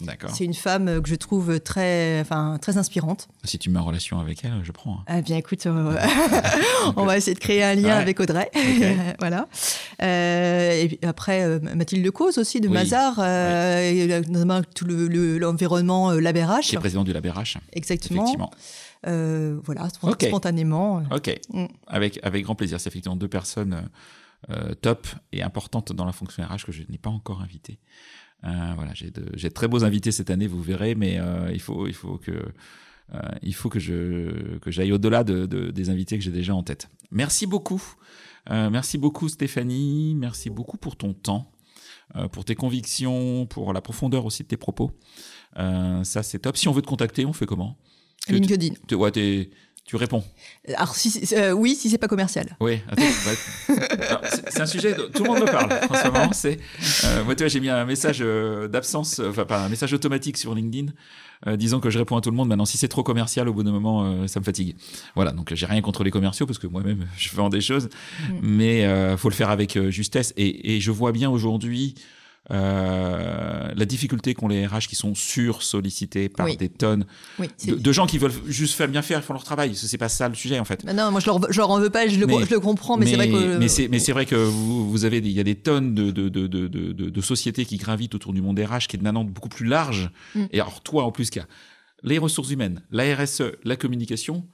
d'accord. C'est une femme euh, que je trouve très, enfin, très inspirante. Si tu mets en relation avec elle, je prends. hein. Eh bien, écoute, euh, (laughs) (laughs) on va essayer de créer un lien Ouais. avec Audrey. (laughs) voilà. Euh, et puis après, Mathilde Lecause aussi, de Oui. Mazar, et, notamment tout le- le- l'environnement euh, LabRH. Qui est président du LabRH, Exactement. effectivement. Voilà, spontanément. Ok, Mm. avec, avec grand plaisir. C'est effectivement deux personnes euh, top et importantes dans la fonction RH que je n'ai pas encore invitées. Euh, voilà, j'ai de, j'ai de très beaux invités cette année, vous verrez, mais euh, il, faut, il faut que, euh, il faut que, je, que j'aille au-delà de, de- des invités que j'ai déjà en tête. Merci beaucoup. Merci beaucoup Stéphanie, merci beaucoup pour ton temps, pour tes convictions, pour la profondeur aussi de tes propos. Ça c'est top. Si on veut te contacter, on fait comment? LinkedIn. tu- ouais, t'es- tu réponds. Alors, si, euh, oui, si c'est pas commercial. Oui, (laughs) c'est un sujet, dont tout le monde me parle en ce moment. C'est, euh, moi, tu vois, j'ai mis un message euh, d'absence, euh, enfin, pas un message automatique sur LinkedIn, euh, disant que je réponds à tout le monde. Maintenant, si c'est trop commercial, au bout d'un moment, euh, ça me fatigue. Voilà, donc j'ai rien contre les commerciaux parce que moi-même, (laughs) je vends des choses, mais euh, faut le faire avec euh, justesse. Et, et je vois bien aujourd'hui. Euh, la difficulté qu'ont les RH qui sont sur-sollicités par Oui. des tonnes Oui, de, de gens qui veulent juste faire bien faire, ils font leur travail. C'est pas ça le sujet en fait. Bah Non, moi je leur, je leur en veux pas, je le, Mais- je le comprends, mais, c'est vrai que. mais c'est mais c'est vrai que vous, vous avez des- il y a des tonnes de de, de, sociétés qui gravitent autour du monde RH qui est maintenant beaucoup plus large Mm. et alors toi en plus qu'il y a les ressources humaines la RSE la communication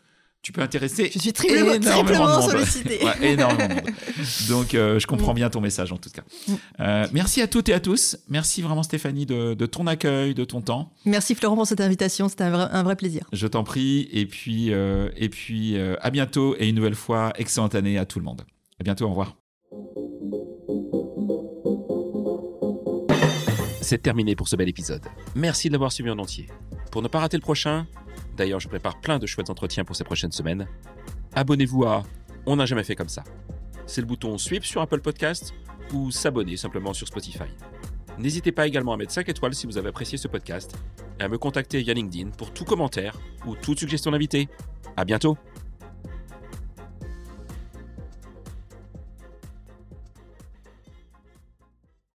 tu peux intéresser Je suis triplement, énormément de triplement monde. sollicitée. (laughs) Ouais, énormément de monde. donc euh, je comprends bien ton message en tout cas. Euh, merci à toutes et à tous merci vraiment Stéphanie de, de ton accueil de ton temps Merci Florent pour cette invitation, c'était un vrai, un vrai plaisir. je t'en prie et puis euh, et puis euh, à bientôt et une nouvelle fois excellente année à tout le monde à bientôt au revoir C'est terminé pour ce bel épisode. Merci de l'avoir suivi en entier. Pour ne pas rater le prochain, d'ailleurs je prépare plein de chouettes entretiens pour ces prochaines semaines, abonnez-vous à On n'a jamais fait comme ça. C'est le bouton Sweep sur Apple Podcast ou s'abonner simplement sur Spotify. N'hésitez pas également à mettre 5 étoiles si vous avez apprécié ce podcast et à me contacter via LinkedIn pour tout commentaire ou toute suggestion d'invité. À bientôt!